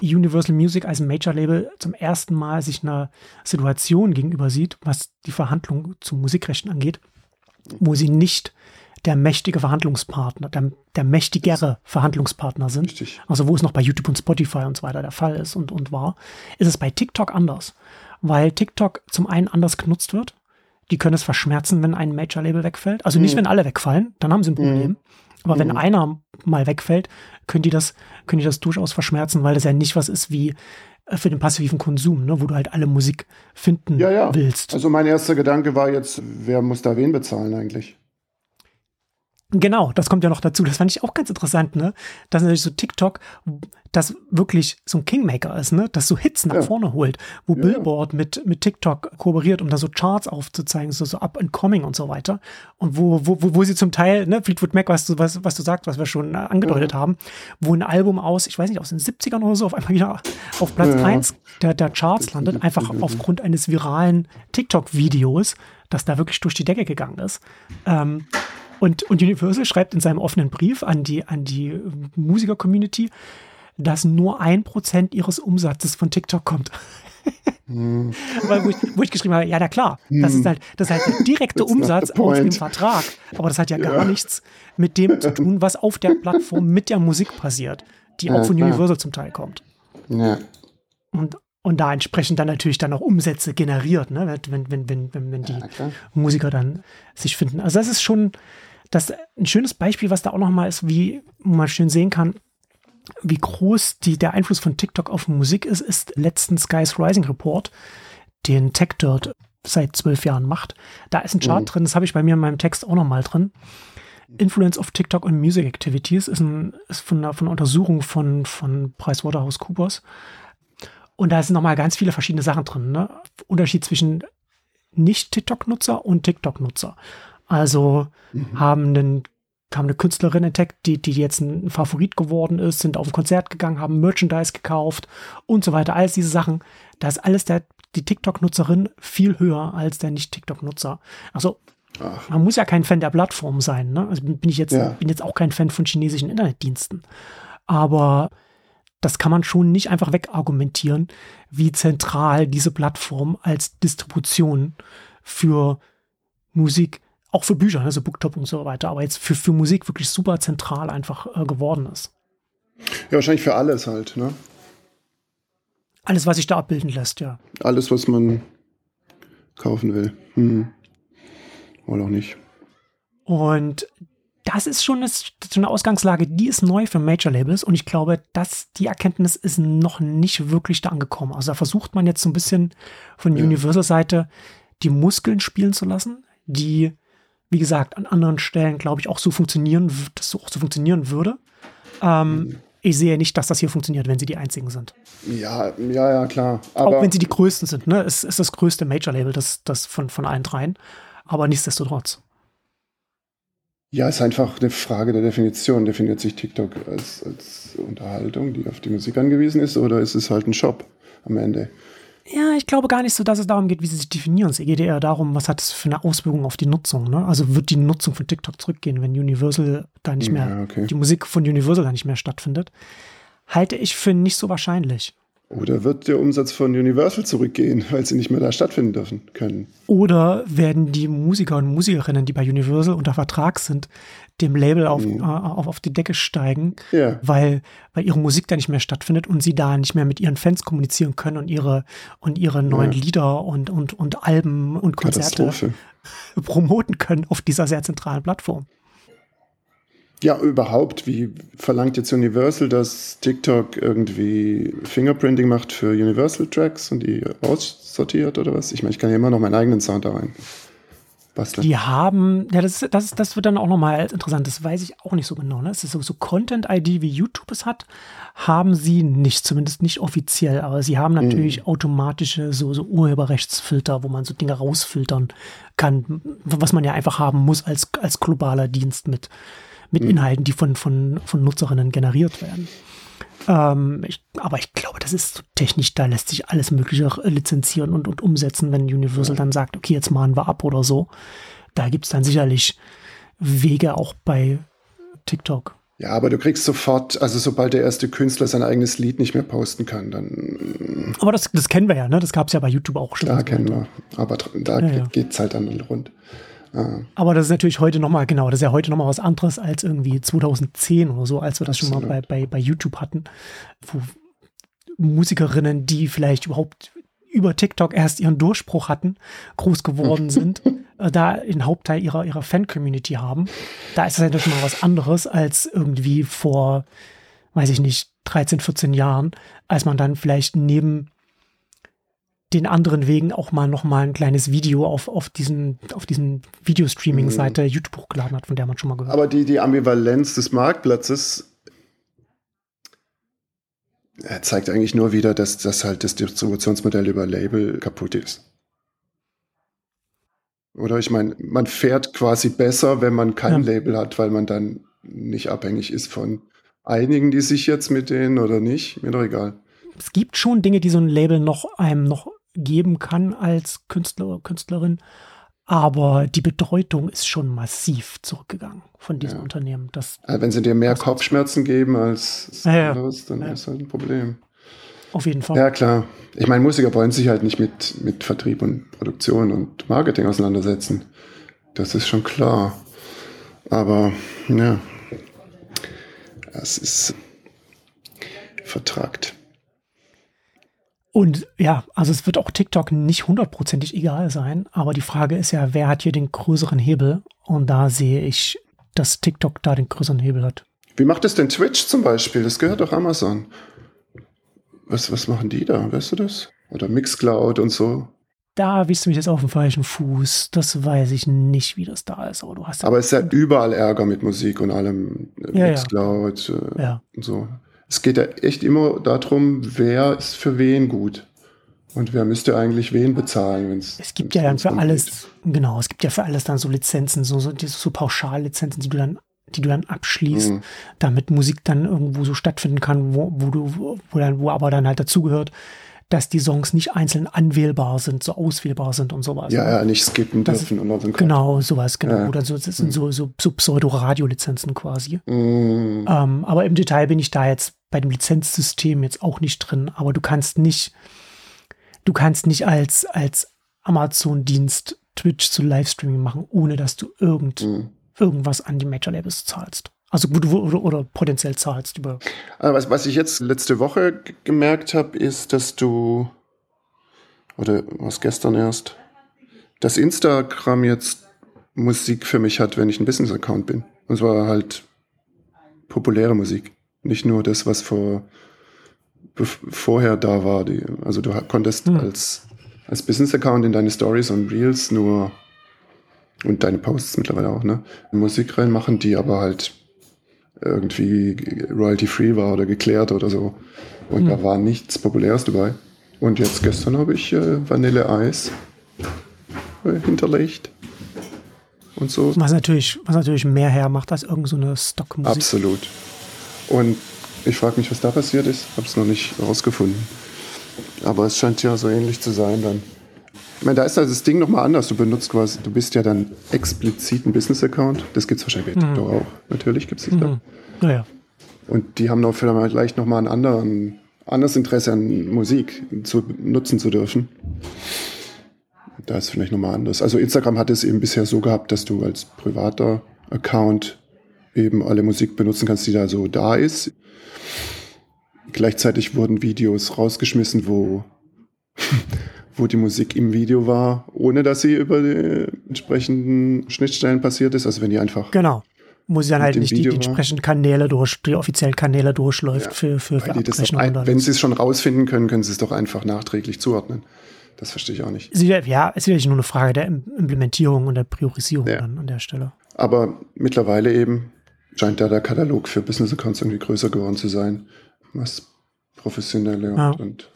Universal Music als Major-Label zum ersten Mal sich einer Situation gegenüber sieht, was die Verhandlung zu Musikrechten angeht, wo sie nicht der mächtige Verhandlungspartner, der, der mächtigere Verhandlungspartner sind. Richtig. Also wo es noch bei YouTube und Spotify und so weiter der Fall ist und, und war, ist es bei TikTok anders. Weil TikTok zum einen anders genutzt wird. Die können es verschmerzen, wenn ein Major-Label wegfällt. Also nicht, mhm. wenn alle wegfallen, dann haben sie ein Problem. Mhm. Aber mhm. wenn einer mal wegfällt, können die das, können die das durchaus verschmerzen, weil das ja nicht was ist wie äh, für den passiven Konsum, ne, wo du halt alle Musik finden ja, ja. willst. Also mein erster Gedanke war jetzt, wer muss da wen bezahlen eigentlich? Genau, das kommt ja noch dazu. Das fand ich auch ganz interessant, ne? Dass natürlich so TikTok, das wirklich so ein Kingmaker ist, ne? Das so Hits nach ja. vorne holt, wo ja, Billboard mit, mit TikTok kooperiert, um da so Charts aufzuzeigen, so, so up and coming und so weiter. Und wo, wo, wo, wo sie zum Teil, ne, Fleetwood Mac, was du, was, was du sagst, was wir schon äh, angedeutet ja. haben, wo ein Album aus, ich weiß nicht, aus den 70ern oder so, auf einmal wieder auf Platz ja. 1 der, der Charts landet, einfach aufgrund eines viralen TikTok-Videos, das da wirklich durch die Decke gegangen ist. Ähm, und, und Universal schreibt in seinem offenen Brief an die, an die Musiker-Community, dass nur ein Prozent ihres Umsatzes von TikTok kommt. Hm. Weil, wo, ich, wo, ich, geschrieben habe, ja, na klar, das ist hm. halt, das ist halt der direkte That's Umsatz aus dem Vertrag. Aber das hat ja, ja gar nichts mit dem zu tun, was auf der Plattform [LAUGHS] mit der Musik passiert, die ja, auch von Universal zum Teil kommt. Ja. Und, und da entsprechend dann natürlich dann auch Umsätze generiert, ne? wenn, wenn, wenn, wenn, wenn die ja, Musiker dann sich finden. Also das ist schon, das ein schönes Beispiel, was da auch nochmal ist, wie man schön sehen kann, wie groß die, der Einfluss von TikTok auf Musik ist, ist letzten Skies Rising Report, den TechDirt seit zwölf Jahren macht. Da ist ein Chart mhm. drin, das habe ich bei mir in meinem Text auch nochmal drin. Influence of TikTok on Music Activities ist, ein, ist von, einer, von einer Untersuchung von, von PricewaterhouseCoopers. Und da sind nochmal ganz viele verschiedene Sachen drin. Ne? Unterschied zwischen Nicht-TikTok-Nutzer und TikTok-Nutzer. Also mhm. haben einen haben eine Künstlerin entdeckt, die, die jetzt ein Favorit geworden ist, sind auf ein Konzert gegangen, haben Merchandise gekauft und so weiter. Alles diese Sachen. Da ist alles der, die TikTok-Nutzerin viel höher als der Nicht-TikTok-Nutzer. Also, Ach. man muss ja kein Fan der Plattform sein. Ne? Also bin ich jetzt, ja. bin jetzt auch kein Fan von chinesischen Internetdiensten. Aber das kann man schon nicht einfach wegargumentieren, wie zentral diese Plattform als Distribution für Musik auch für Bücher, also Booktop und so weiter, aber jetzt für, für Musik wirklich super zentral einfach äh, geworden ist. Ja, wahrscheinlich für alles halt, ne? Alles, was sich da abbilden lässt, ja. Alles, was man kaufen will. Hm. Oder auch nicht. Und das ist schon eine, so eine Ausgangslage, die ist neu für Major Labels und ich glaube, dass die Erkenntnis ist noch nicht wirklich da angekommen. Also da versucht man jetzt so ein bisschen von ja. Universal-Seite die Muskeln spielen zu lassen, die wie gesagt, an anderen Stellen, glaube ich, auch so funktionieren, das auch so funktionieren würde. Ähm, mhm. Ich sehe nicht, dass das hier funktioniert, wenn sie die einzigen sind. Ja, ja, ja, klar. Aber auch wenn sie die größten sind, ne? Es ist das größte Major-Label, das, das von, von allen dreien. Aber nichtsdestotrotz. Ja, ist einfach eine Frage der Definition. Definiert sich TikTok als, als Unterhaltung, die auf die Musik angewiesen ist, oder ist es halt ein Shop am Ende? Ja, ich glaube gar nicht so, dass es darum geht, wie sie sich definieren. Es geht eher darum, was hat es für eine Auswirkung auf die Nutzung. Ne? Also wird die Nutzung von TikTok zurückgehen, wenn Universal da nicht mehr, ja, okay. die Musik von Universal da nicht mehr stattfindet. Halte ich für nicht so wahrscheinlich. Oder wird der Umsatz von Universal zurückgehen, weil sie nicht mehr da stattfinden dürfen können? Oder werden die Musiker und Musikerinnen, die bei Universal unter Vertrag sind, dem Label auf, mhm. äh, auf, auf die Decke steigen, ja. weil, weil ihre Musik da nicht mehr stattfindet und sie da nicht mehr mit ihren Fans kommunizieren können und ihre, und ihre neuen ja. Lieder und, und, und Alben und Konzerte promoten können auf dieser sehr zentralen Plattform. Ja, überhaupt. Wie verlangt jetzt Universal, dass TikTok irgendwie Fingerprinting macht für Universal Tracks und die aussortiert oder was? Ich meine, ich kann ja immer noch meinen eigenen Sound da rein. Basteln. Die haben, ja, das, das, das wird dann auch nochmal interessant. Das weiß ich auch nicht so genau. Ne? Es ist so, so Content-ID, wie YouTube es hat, haben sie nicht, zumindest nicht offiziell. Aber sie haben natürlich mhm. automatische so, so Urheberrechtsfilter, wo man so Dinge rausfiltern kann, was man ja einfach haben muss als, als globaler Dienst mit mit mhm. Inhalten, die von, von, von Nutzerinnen generiert werden. Ähm, ich, aber ich glaube, das ist so technisch, da lässt sich alles Mögliche lizenzieren und, und umsetzen, wenn Universal dann sagt, okay, jetzt mahnen wir ab oder so. Da gibt es dann sicherlich Wege auch bei TikTok, Ja, aber du kriegst sofort, also sobald der erste Künstler sein eigenes Lied nicht mehr posten kann, dann. Aber das, das kennen wir ja, ne? Das gab es ja bei YouTube auch schon. Da kennen wir. Aber da ja, ja. geht es halt dann rund. Ah. Aber das ist natürlich heute nochmal, genau, das ist ja heute nochmal was anderes als irgendwie 2010 oder so, als wir das Absolut. schon mal bei, bei, bei YouTube hatten, wo Musikerinnen, die vielleicht überhaupt über TikTok erst ihren Durchbruch hatten, groß geworden [LAUGHS] sind, äh, da den Hauptteil ihrer, ihrer Fan-Community haben. Da ist es natürlich mal was anderes als irgendwie vor, weiß ich nicht, 13, 14 Jahren, als man dann vielleicht neben den anderen Wegen auch mal noch mal ein kleines Video auf, auf diesen, auf diesen Videostreaming-Seite mhm. YouTube hochgeladen hat, von der man schon mal gehört hat. Aber die, die Ambivalenz des Marktplatzes äh, zeigt eigentlich nur wieder, dass, dass halt das Distributionsmodell über Label kaputt ist. Oder ich meine, man fährt quasi besser, wenn man kein ja. Label hat, weil man dann nicht abhängig ist von einigen, die sich jetzt mit denen oder nicht. Mir doch egal. Es gibt schon Dinge, die so ein Label noch einem noch geben kann als Künstler oder Künstlerin. Aber die Bedeutung ist schon massiv zurückgegangen von diesem ja. Unternehmen. Das, also wenn sie dir mehr Kopfschmerzen geben als ja, anderes, dann ja. ist halt ein Problem. Auf jeden Fall. Ja, klar. Ich meine, Musiker wollen sich halt nicht mit, mit Vertrieb und Produktion und Marketing auseinandersetzen. Das ist schon klar. Aber, ja, es ist vertragt. Und ja, also es wird auch TikTok nicht hundertprozentig egal sein, aber die Frage ist ja, wer hat hier den größeren Hebel? Und da sehe ich, dass TikTok da den größeren Hebel hat. Wie macht es denn Twitch zum Beispiel? Das gehört doch Amazon. Was, was machen die da? Weißt du das? Oder Mixcloud und so? Da bist du mich jetzt auf dem falschen Fuß. Das weiß ich nicht, wie das da ist. Aber du hast. Aber es ist ja überall Ärger mit Musik und allem. Ja, Mixcloud ja. Äh, ja. und so es geht ja echt immer darum, wer ist für wen gut. Und wer müsste eigentlich wen bezahlen, wenn es. Es gibt ja dann für alles, geht. genau, es gibt ja für alles dann so Lizenzen, so, so, so Pauschallizenzen, die du dann, die du dann abschließt, mhm. damit Musik dann irgendwo so stattfinden kann, wo, wo du, wo dann, wo aber dann halt dazugehört, dass die Songs nicht einzeln anwählbar sind, so auswählbar sind und sowas. Ja, ne? ja, nicht skippen das dürfen. und dann genau, sowas, genau. Ja. Oder so, das sind so, so, so Pseudo-Radio-Lizenzen quasi. Mhm. Ähm, aber im Detail bin ich da jetzt bei dem Lizenzsystem jetzt auch nicht drin. Aber du kannst nicht, du kannst nicht als, als Amazon-Dienst Twitch zu Livestreaming machen, ohne dass du irgend, mhm. irgendwas an die Major-Labels zahlst. Also gut, oder, oder potenziell zahlst über. Also was, was ich jetzt letzte Woche gemerkt habe, ist, dass du, oder was gestern erst, dass Instagram jetzt Musik für mich hat, wenn ich ein Business-Account bin. Und zwar halt populäre Musik. Nicht nur das, was vor, vorher da war. Die, also du konntest hm. als, als Business-Account in deine Stories und Reels nur und deine Posts mittlerweile auch, ne? Musik reinmachen, die aber halt irgendwie royalty-free war oder geklärt oder so. Und mhm. da war nichts Populäres dabei. Und jetzt gestern habe ich äh, Vanille Eis äh, hinterlegt. Und so. Was natürlich, was natürlich mehr hermacht als irgendeine so Stockmusik. Absolut. Und ich frage mich, was da passiert ist. Habe es noch nicht rausgefunden. Aber es scheint ja so ähnlich zu sein dann. Ich meine, da ist also das Ding nochmal anders. Du benutzt quasi, du bist ja dann explizit ein Business-Account. Das gibt es wahrscheinlich bei TikTok mhm. auch. Natürlich gibt es das mhm. da. Ja, Und die haben noch vielleicht nochmal ein anderen, anderes Interesse an Musik zu nutzen zu dürfen. Da ist vielleicht nochmal anders. Also Instagram hat es eben bisher so gehabt, dass du als privater Account eben alle Musik benutzen kannst, die da so da ist. Gleichzeitig wurden Videos rausgeschmissen, wo [LAUGHS] wo die Musik im Video war, ohne dass sie über die entsprechenden Schnittstellen passiert ist. Also wenn die einfach. Genau. Muss dann halt nicht die, die, entsprechenden Kanäle durch, die offiziellen Kanäle durchläuft ja, für, für, für ein, Wenn sie es schon rausfinden können, können sie es doch einfach nachträglich zuordnen. Das verstehe ich auch nicht. Ja, es ist wirklich nur eine Frage der Implementierung und der Priorisierung ja. dann an der Stelle. Aber mittlerweile eben scheint da der Katalog für Business Accounts irgendwie größer geworden zu sein, was professionelle ja. und, und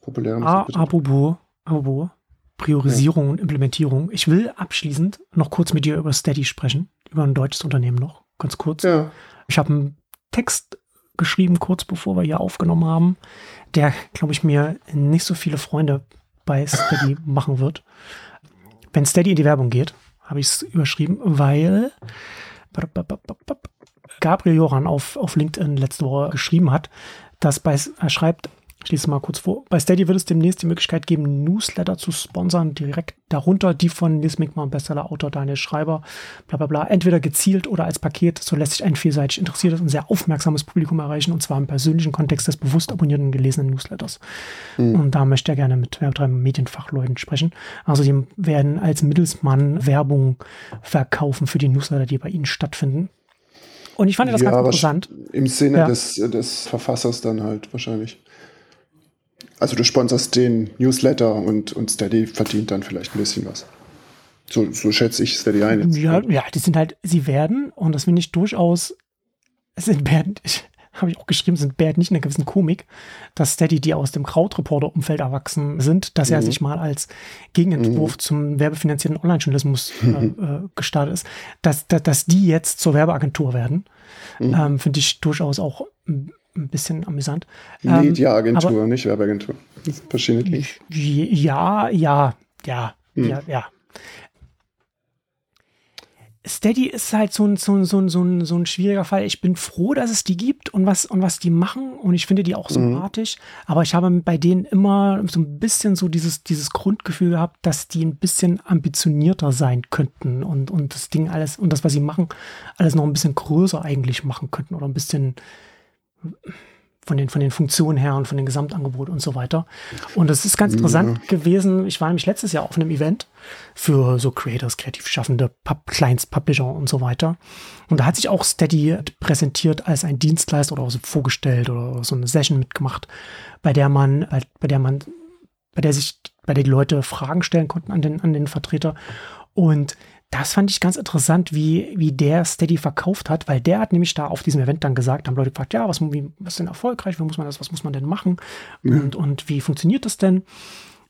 populäre Musik Apropos, Abo, Priorisierung ja. und Implementierung. Ich will abschließend noch kurz mit dir über Steady sprechen, über ein deutsches Unternehmen noch, ganz kurz. Ja. Ich habe einen Text geschrieben, kurz bevor wir hier aufgenommen haben, der, glaube ich, mir nicht so viele Freunde bei Steady [LAUGHS] machen wird. Wenn Steady in die Werbung geht, habe ich es überschrieben, weil Gabriel Joran auf, auf LinkedIn letzte Woche geschrieben hat, dass bei, er schreibt, ich lese mal kurz vor. Bei Steady wird es demnächst die Möglichkeit geben, Newsletter zu sponsern, direkt darunter die von Nils Mickmann, Bestseller-Autor Daniel Schreiber, bla bla bla, entweder gezielt oder als Paket. So lässt sich ein vielseitig interessiertes und sehr aufmerksames Publikum erreichen, und zwar im persönlichen Kontext des bewusst abonnierten und gelesenen Newsletters. Mhm. Und da möchte er gerne mit drei Medienfachleuten sprechen. Also die werden als Mittelsmann Werbung verkaufen für die Newsletter, die bei ihnen stattfinden. Und ich fand das ja, ganz interessant. Im Sinne ja. des, des Verfassers dann halt wahrscheinlich. Also du sponsorst den Newsletter und, und Steady verdient dann vielleicht ein bisschen was. So, so schätze ich Steady ein. Jetzt. Ja, ja, die sind halt, sie werden, und das finde ich durchaus, es sind Bad, habe ich auch geschrieben, sind Bad nicht in einer gewissen Komik, dass Steady, die aus dem Krautreporter-Umfeld erwachsen sind, dass mhm. er sich mal als Gegenentwurf mhm. zum werbefinanzierten Online-Journalismus äh, äh, gestartet ist, dass, dass, dass die jetzt zur Werbeagentur werden, mhm. ähm, finde ich durchaus auch ein bisschen amüsant. Media-Agentur, ähm, nicht Werbeagentur. Verschiedene Dinge. Ja, ja, ja, ja, ja. Steady ist halt so ein, so, ein, so, ein, so, ein, so ein schwieriger Fall. Ich bin froh, dass es die gibt und was, und was die machen. Und ich finde die auch mhm. sympathisch. Mhm. Aber ich habe bei denen immer so ein bisschen so dieses, dieses Grundgefühl gehabt, dass die ein bisschen ambitionierter sein könnten und, und das Ding alles und das, was sie machen, alles noch ein bisschen größer eigentlich machen könnten oder ein bisschen von den, von den Funktionen her und von dem Gesamtangebot und so weiter. Und das ist ganz interessant ja. gewesen. Ich war nämlich letztes Jahr auf einem Event für so Creators, kreativ schaffende Pub Clients, Publisher und so weiter. Und da hat sich auch Steady präsentiert als ein Dienstleister oder so vorgestellt oder so eine Session mitgemacht, bei der man, bei der man, bei der sich, bei der die Leute Fragen stellen konnten an den, an den Vertreter. Und das fand ich ganz interessant, wie, wie der Steady verkauft hat, weil der hat nämlich da auf diesem Event dann gesagt, haben Leute gefragt, ja, was, wie, was ist denn erfolgreich, wie muss man das, was muss man denn machen und, und wie funktioniert das denn?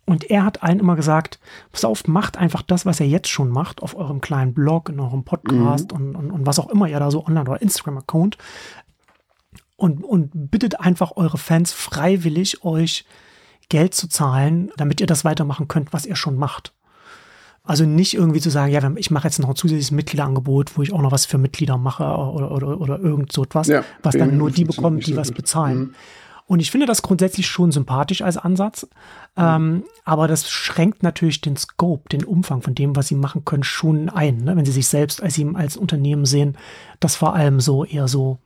Und er hat allen immer gesagt, pass auf, macht einfach das, was er jetzt schon macht, auf eurem kleinen Blog, in eurem Podcast mhm. und, und, und was auch immer ihr da so online oder Instagram-Account. Und, und bittet einfach eure Fans freiwillig, euch Geld zu zahlen, damit ihr das weitermachen könnt, was ihr schon macht. Also nicht irgendwie zu sagen, ja, ich mache jetzt noch ein zusätzliches Mitgliederangebot, wo ich auch noch was für Mitglieder mache oder, oder, oder irgend so etwas, ja, was dann nur die bekommen, die was bezahlen. Mhm. Und ich finde das grundsätzlich schon sympathisch als Ansatz, mhm. ähm, aber das schränkt natürlich den Scope, den Umfang von dem, was sie machen können, schon ein. Ne? Wenn sie sich selbst als, als Unternehmen sehen, das vor allem so eher so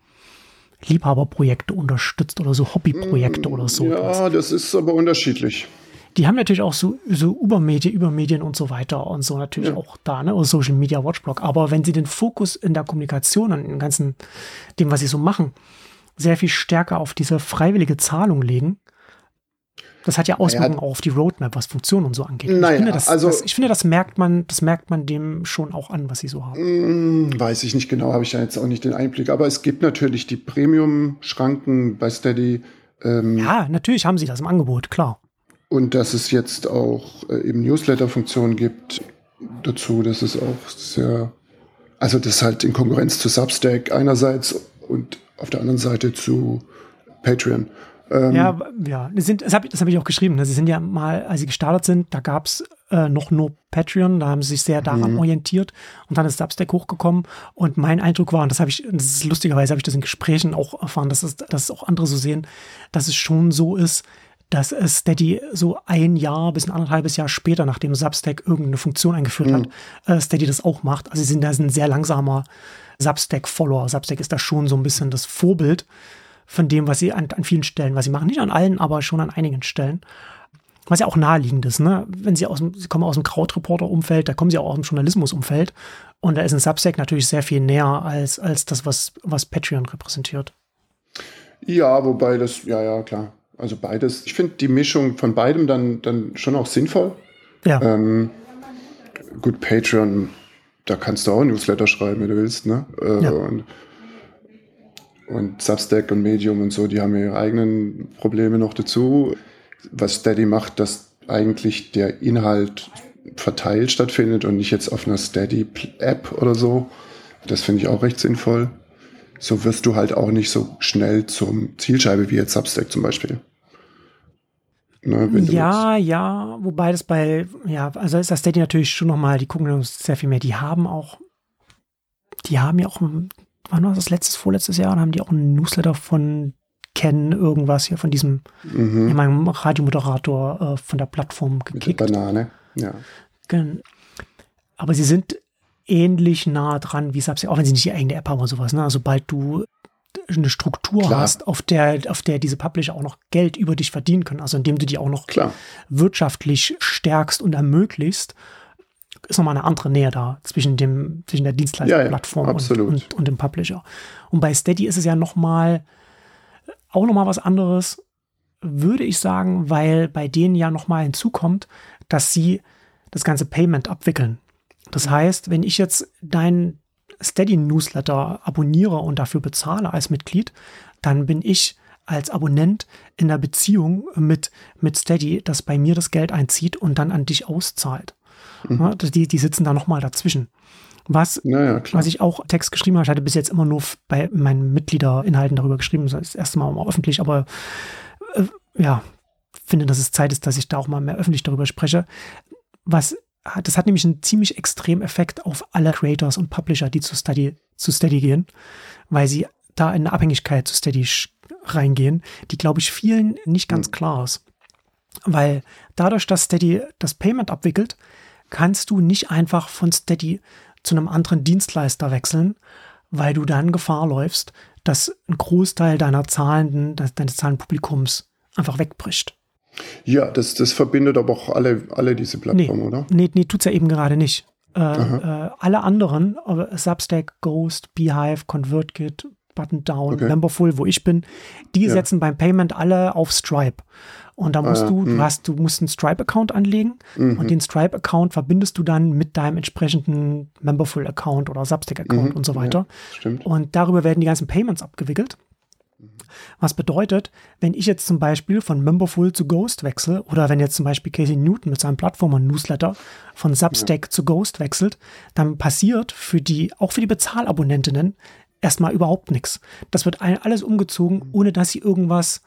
Liebhaberprojekte unterstützt oder so Hobbyprojekte oder so. Ja, das ist aber unterschiedlich die haben natürlich auch so, so Übermedien, Übermedien und so weiter und so natürlich ja. auch da, ne, oder Social Media Watchblog. Aber wenn sie den Fokus in der Kommunikation und im ganzen, dem, was sie so machen, sehr viel stärker auf diese freiwillige Zahlung legen, das hat ja Auswirkungen naja, auch auf die Roadmap, was Funktionen und so angeht. Naja, ich, finde, das, also, das, ich finde, das merkt man, das merkt man dem schon auch an, was sie so haben. Mm, weiß ich nicht genau, habe ich ja jetzt auch nicht den Einblick. Aber es gibt natürlich die Premium-Schranken bei Steady. Ähm, ja, natürlich haben sie das im Angebot, klar. Und dass es jetzt auch äh, eben Newsletter-Funktionen gibt dazu, dass es auch sehr, also das halt in Konkurrenz zu Substack einerseits und auf der anderen Seite zu Patreon. Ähm, ja, ja, das, sind, das habe hab ich auch geschrieben. Ne? Sie sind ja mal, als sie gestartet sind, da gab es äh, noch nur Patreon, da haben sie sich sehr daran mhm. orientiert und dann ist Substack hochgekommen und mein Eindruck war, und das habe ich, das ist lustigerweise habe ich das in Gesprächen auch erfahren, dass es, dass es auch andere so sehen, dass es schon so ist, dass Steady so ein Jahr bis ein anderthalbes Jahr später, nachdem Substack irgendeine Funktion eingeführt mhm. hat, äh, Steady das auch macht. Also sie sind da ein sehr langsamer Substack-Follower. Substack ist da schon so ein bisschen das Vorbild von dem, was sie an, an vielen Stellen, was sie machen. Nicht an allen, aber schon an einigen Stellen. Was ja auch naheliegend ist, ne? Wenn sie aus dem, sie kommen aus dem Krautreporter-Umfeld, da kommen sie auch aus dem Journalismus-Umfeld. Und da ist ein Substack natürlich sehr viel näher als, als das, was, was Patreon repräsentiert. Ja, wobei das, ja, ja, klar. Also beides. Ich finde die Mischung von beidem dann, dann schon auch sinnvoll. Ja. Ähm, gut, Patreon, da kannst du auch Newsletter schreiben, wenn du willst, ne? Äh, ja. und, und Substack und Medium und so, die haben ihre eigenen Probleme noch dazu. Was Steady macht, dass eigentlich der Inhalt verteilt stattfindet und nicht jetzt auf einer Steady-App oder so. Das finde ich auch recht sinnvoll. So wirst du halt auch nicht so schnell zum Zielscheibe wie jetzt Substack zum Beispiel. Ne, ja, ja, wobei das bei, ja, also ist das Steady natürlich schon nochmal, die gucken uns sehr viel mehr, die haben auch, die haben ja auch wann war das letztes, vorletztes Jahr, dann haben die auch einen Newsletter von Ken irgendwas hier, von diesem, mhm. meinem Radiomoderator äh, von der Plattform gekickt. Mit der Banane, ja. Aber sie sind ähnlich nah dran wie Substack, auch wenn sie nicht die eigene App haben oder sowas. Ne? Sobald du eine Struktur Klar. hast, auf der, auf der diese Publisher auch noch Geld über dich verdienen können, also indem du die auch noch Klar. wirtschaftlich stärkst und ermöglichst, ist nochmal eine andere Nähe da zwischen dem, zwischen der Dienstleisterplattform ja, ja, und, und, und, dem Publisher. Und bei Steady ist es ja nochmal, auch nochmal was anderes, würde ich sagen, weil bei denen ja nochmal hinzukommt, dass sie das ganze Payment abwickeln. Das heißt, wenn ich jetzt deinen Steady-Newsletter abonniere und dafür bezahle als Mitglied, dann bin ich als Abonnent in der Beziehung mit, mit Steady, das bei mir das Geld einzieht und dann an dich auszahlt. Mhm. Ja, die, die sitzen da nochmal dazwischen. Was, naja, was ich auch Text geschrieben habe, ich hatte bis jetzt immer nur bei meinen Mitgliederinhalten darüber geschrieben, das das erste Mal, mal öffentlich, aber äh, ja, finde, dass es Zeit ist, dass ich da auch mal mehr öffentlich darüber spreche. Was das hat nämlich einen ziemlich extremen Effekt auf alle Creators und Publisher, die zu Steady, zu Steady gehen, weil sie da in eine Abhängigkeit zu Steady reingehen, die, glaube ich, vielen nicht ganz hm. klar ist. Weil dadurch, dass Steady das Payment abwickelt, kannst du nicht einfach von Steady zu einem anderen Dienstleister wechseln, weil du dann Gefahr läufst, dass ein Großteil deiner zahlenden, deines zahlenden Publikums einfach wegbricht. Ja, das, das verbindet aber auch alle, alle diese Plattformen, nee, oder? Nee, nee tut es ja eben gerade nicht. Äh, äh, alle anderen, Substack, Ghost, Beehive, ConvertKit, Button Down, okay. Memberful, wo ich bin, die ja. setzen beim Payment alle auf Stripe. Und da musst ah, du, du mhm. hast, du musst einen Stripe-Account anlegen mhm. und den Stripe-Account verbindest du dann mit deinem entsprechenden Memberful-Account oder Substack-Account mhm. und so weiter. Ja, und darüber werden die ganzen Payments abgewickelt. Was bedeutet, wenn ich jetzt zum Beispiel von Memberful zu Ghost wechsle oder wenn jetzt zum Beispiel Casey Newton mit seinem Plattformer-Newsletter von Substack ja. zu Ghost wechselt, dann passiert für die, auch für die Bezahlabonnentinnen erstmal überhaupt nichts. Das wird alles umgezogen, mhm. ohne dass sie irgendwas,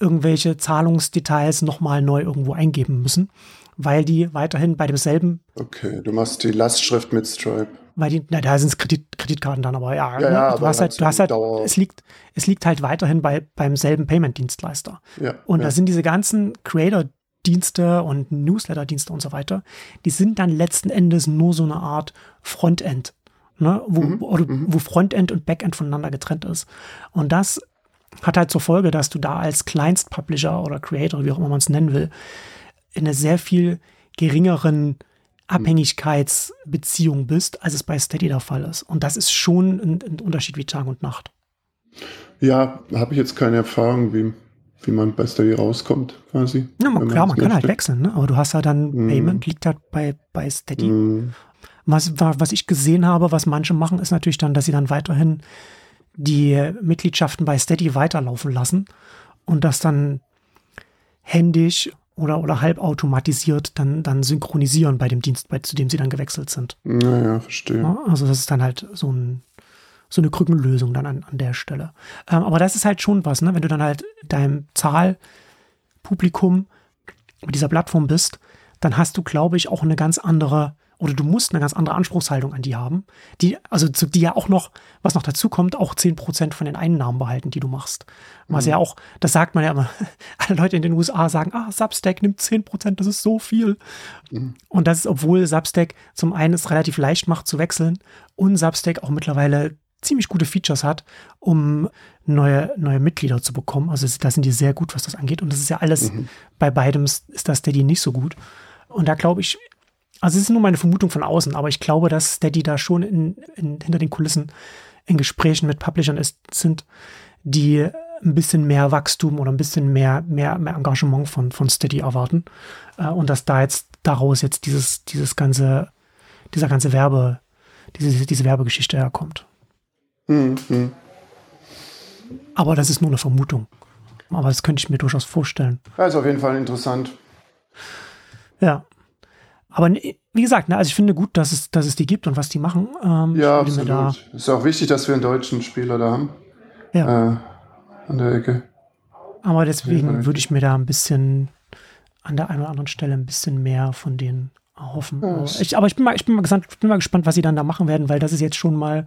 irgendwelche Zahlungsdetails nochmal neu irgendwo eingeben müssen, weil die weiterhin bei demselben. Okay, du machst die Lastschrift mit Stripe weil die, na, da sind es Kredit, Kreditkarten dann, aber ja, ja, ne? ja du hast halt, du hast halt, es liegt, es liegt halt weiterhin bei, beim selben Payment-Dienstleister. Ja, und da sind diese ganzen Creator-Dienste und Newsletter-Dienste und so weiter, die sind dann letzten Endes nur so eine Art Frontend, ne? wo, mhm, oder, mhm. wo Frontend und Backend voneinander getrennt ist. Und das hat halt zur Folge, dass du da als Kleinst-Publisher oder Creator, wie auch immer man es nennen will, in einer sehr viel geringeren Abhängigkeitsbeziehung bist, als es bei Steady der Fall ist. Und das ist schon ein, ein Unterschied wie Tag und Nacht. Ja, habe ich jetzt keine Erfahrung, wie, wie man bei Steady rauskommt, quasi. Ja, man, klar, man kann halt wechseln, ne? aber du hast ja dann mm. Payment, liegt halt bei, bei Steady. Mm. Was, was ich gesehen habe, was manche machen, ist natürlich dann, dass sie dann weiterhin die Mitgliedschaften bei Steady weiterlaufen lassen und das dann händisch oder, oder halbautomatisiert dann, dann synchronisieren bei dem Dienst, bei, zu dem sie dann gewechselt sind. Naja, verstehe. Ja, also das ist dann halt so, ein, so eine Krückenlösung dann an, an der Stelle. Ähm, aber das ist halt schon was, ne? wenn du dann halt deinem Zahlpublikum mit dieser Plattform bist, dann hast du, glaube ich, auch eine ganz andere oder du musst eine ganz andere Anspruchshaltung an die haben, die, also zu, die ja auch noch, was noch dazu kommt, auch 10% von den Einnahmen behalten, die du machst. Was mhm. ja auch, das sagt man ja immer, [LAUGHS] alle Leute in den USA sagen, ah, Substack nimmt 10%, das ist so viel. Mhm. Und das ist, obwohl Substack zum einen es relativ leicht macht zu wechseln und Substack auch mittlerweile ziemlich gute Features hat, um neue, neue Mitglieder zu bekommen. Also da sind die sehr gut, was das angeht. Und das ist ja alles, mhm. bei beidem ist das Steady nicht so gut. Und da glaube ich, also es ist nur meine Vermutung von außen, aber ich glaube, dass Steady da schon in, in, hinter den Kulissen in Gesprächen mit Publishern ist, sind, die ein bisschen mehr Wachstum oder ein bisschen mehr, mehr, mehr Engagement von, von Steady erwarten. Äh, und dass da jetzt daraus jetzt dieses, dieses ganze, dieser ganze Werbe, diese, diese Werbegeschichte herkommt. Mhm. Aber das ist nur eine Vermutung. Aber das könnte ich mir durchaus vorstellen. Ja, ist auf jeden Fall interessant. Ja. Aber wie gesagt, ne, also ich finde gut, dass es, dass es die gibt und was die machen. Ähm, ja, absolut. Da ist auch wichtig, dass wir einen deutschen Spieler da haben. Ja. Äh, an der Ecke. Aber deswegen würde ich mir da ein bisschen an der einen oder anderen Stelle ein bisschen mehr von denen hoffen. Ja, ich, aber ich bin, mal, ich, bin mal gespannt, ich bin mal gespannt, was sie dann da machen werden, weil das ist jetzt schon mal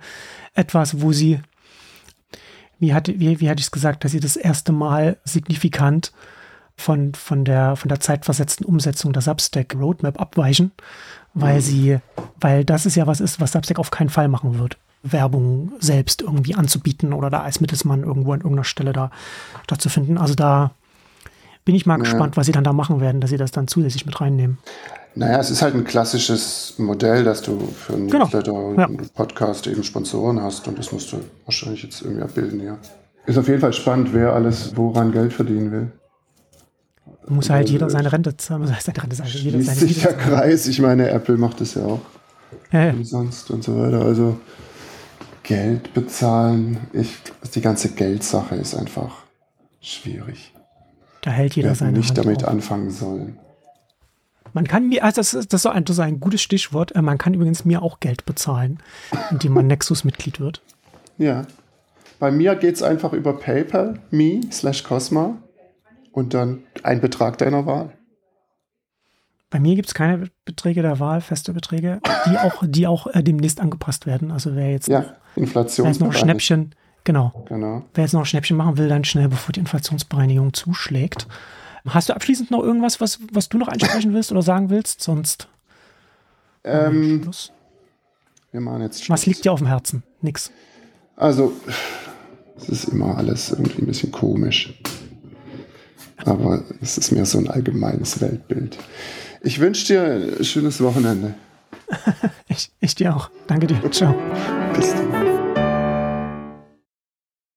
etwas, wo sie, wie hatte, wie, wie hatte ich es gesagt, dass sie das erste Mal signifikant von, von, der, von der zeitversetzten Umsetzung der Substack Roadmap abweichen, weil mhm. sie, weil das ist ja was ist, was Substack auf keinen Fall machen wird. Werbung selbst irgendwie anzubieten oder da als Mittelsmann irgendwo an irgendeiner Stelle da stattzufinden. Also da bin ich mal ja. gespannt, was sie dann da machen werden, dass sie das dann zusätzlich mit reinnehmen. Naja, es ist halt ein klassisches Modell, dass du für einen genau. Newsletter ja. Podcast eben Sponsoren hast und das musst du wahrscheinlich jetzt irgendwie abbilden, ja. Ist auf jeden Fall spannend, wer alles woran Geld verdienen will. Muss halt jeder seine Rente zahlen. Seine Rente sagen, jeder seine sich der Kreis. Ich meine, Apple macht das ja auch. Ja, ja. Umsonst und so weiter. Also Geld bezahlen. Ich, die ganze Geldsache ist einfach schwierig. Da hält jeder seine nicht Hand damit auf. anfangen sollen. Man kann mir, also das ist, das ist, ein, das ist ein gutes Stichwort, äh, man kann übrigens mir auch Geld bezahlen, indem man Nexus-Mitglied wird. Ja. Bei mir geht es einfach über PayPal, me slash Cosma und dann ein Betrag deiner Wahl. Bei mir gibt es keine Beträge der Wahl, feste Beträge, die auch, die auch äh, demnächst angepasst werden. Also wer jetzt, ja, Inflation wer jetzt noch Schnäppchen, genau, genau. Wer jetzt noch Schnäppchen machen will, dann schnell, bevor die Inflationsbereinigung zuschlägt. Hast du abschließend noch irgendwas, was, was du noch ansprechen willst oder sagen willst? Sonst. Ähm, wir machen jetzt Schluss. Was liegt dir auf dem Herzen? Nix. Also, es ist immer alles irgendwie ein bisschen komisch. Aber es ist mehr so ein allgemeines Weltbild. Ich wünsche dir ein schönes Wochenende. [LAUGHS] ich, ich dir auch. Danke dir. Ciao. Bis dann.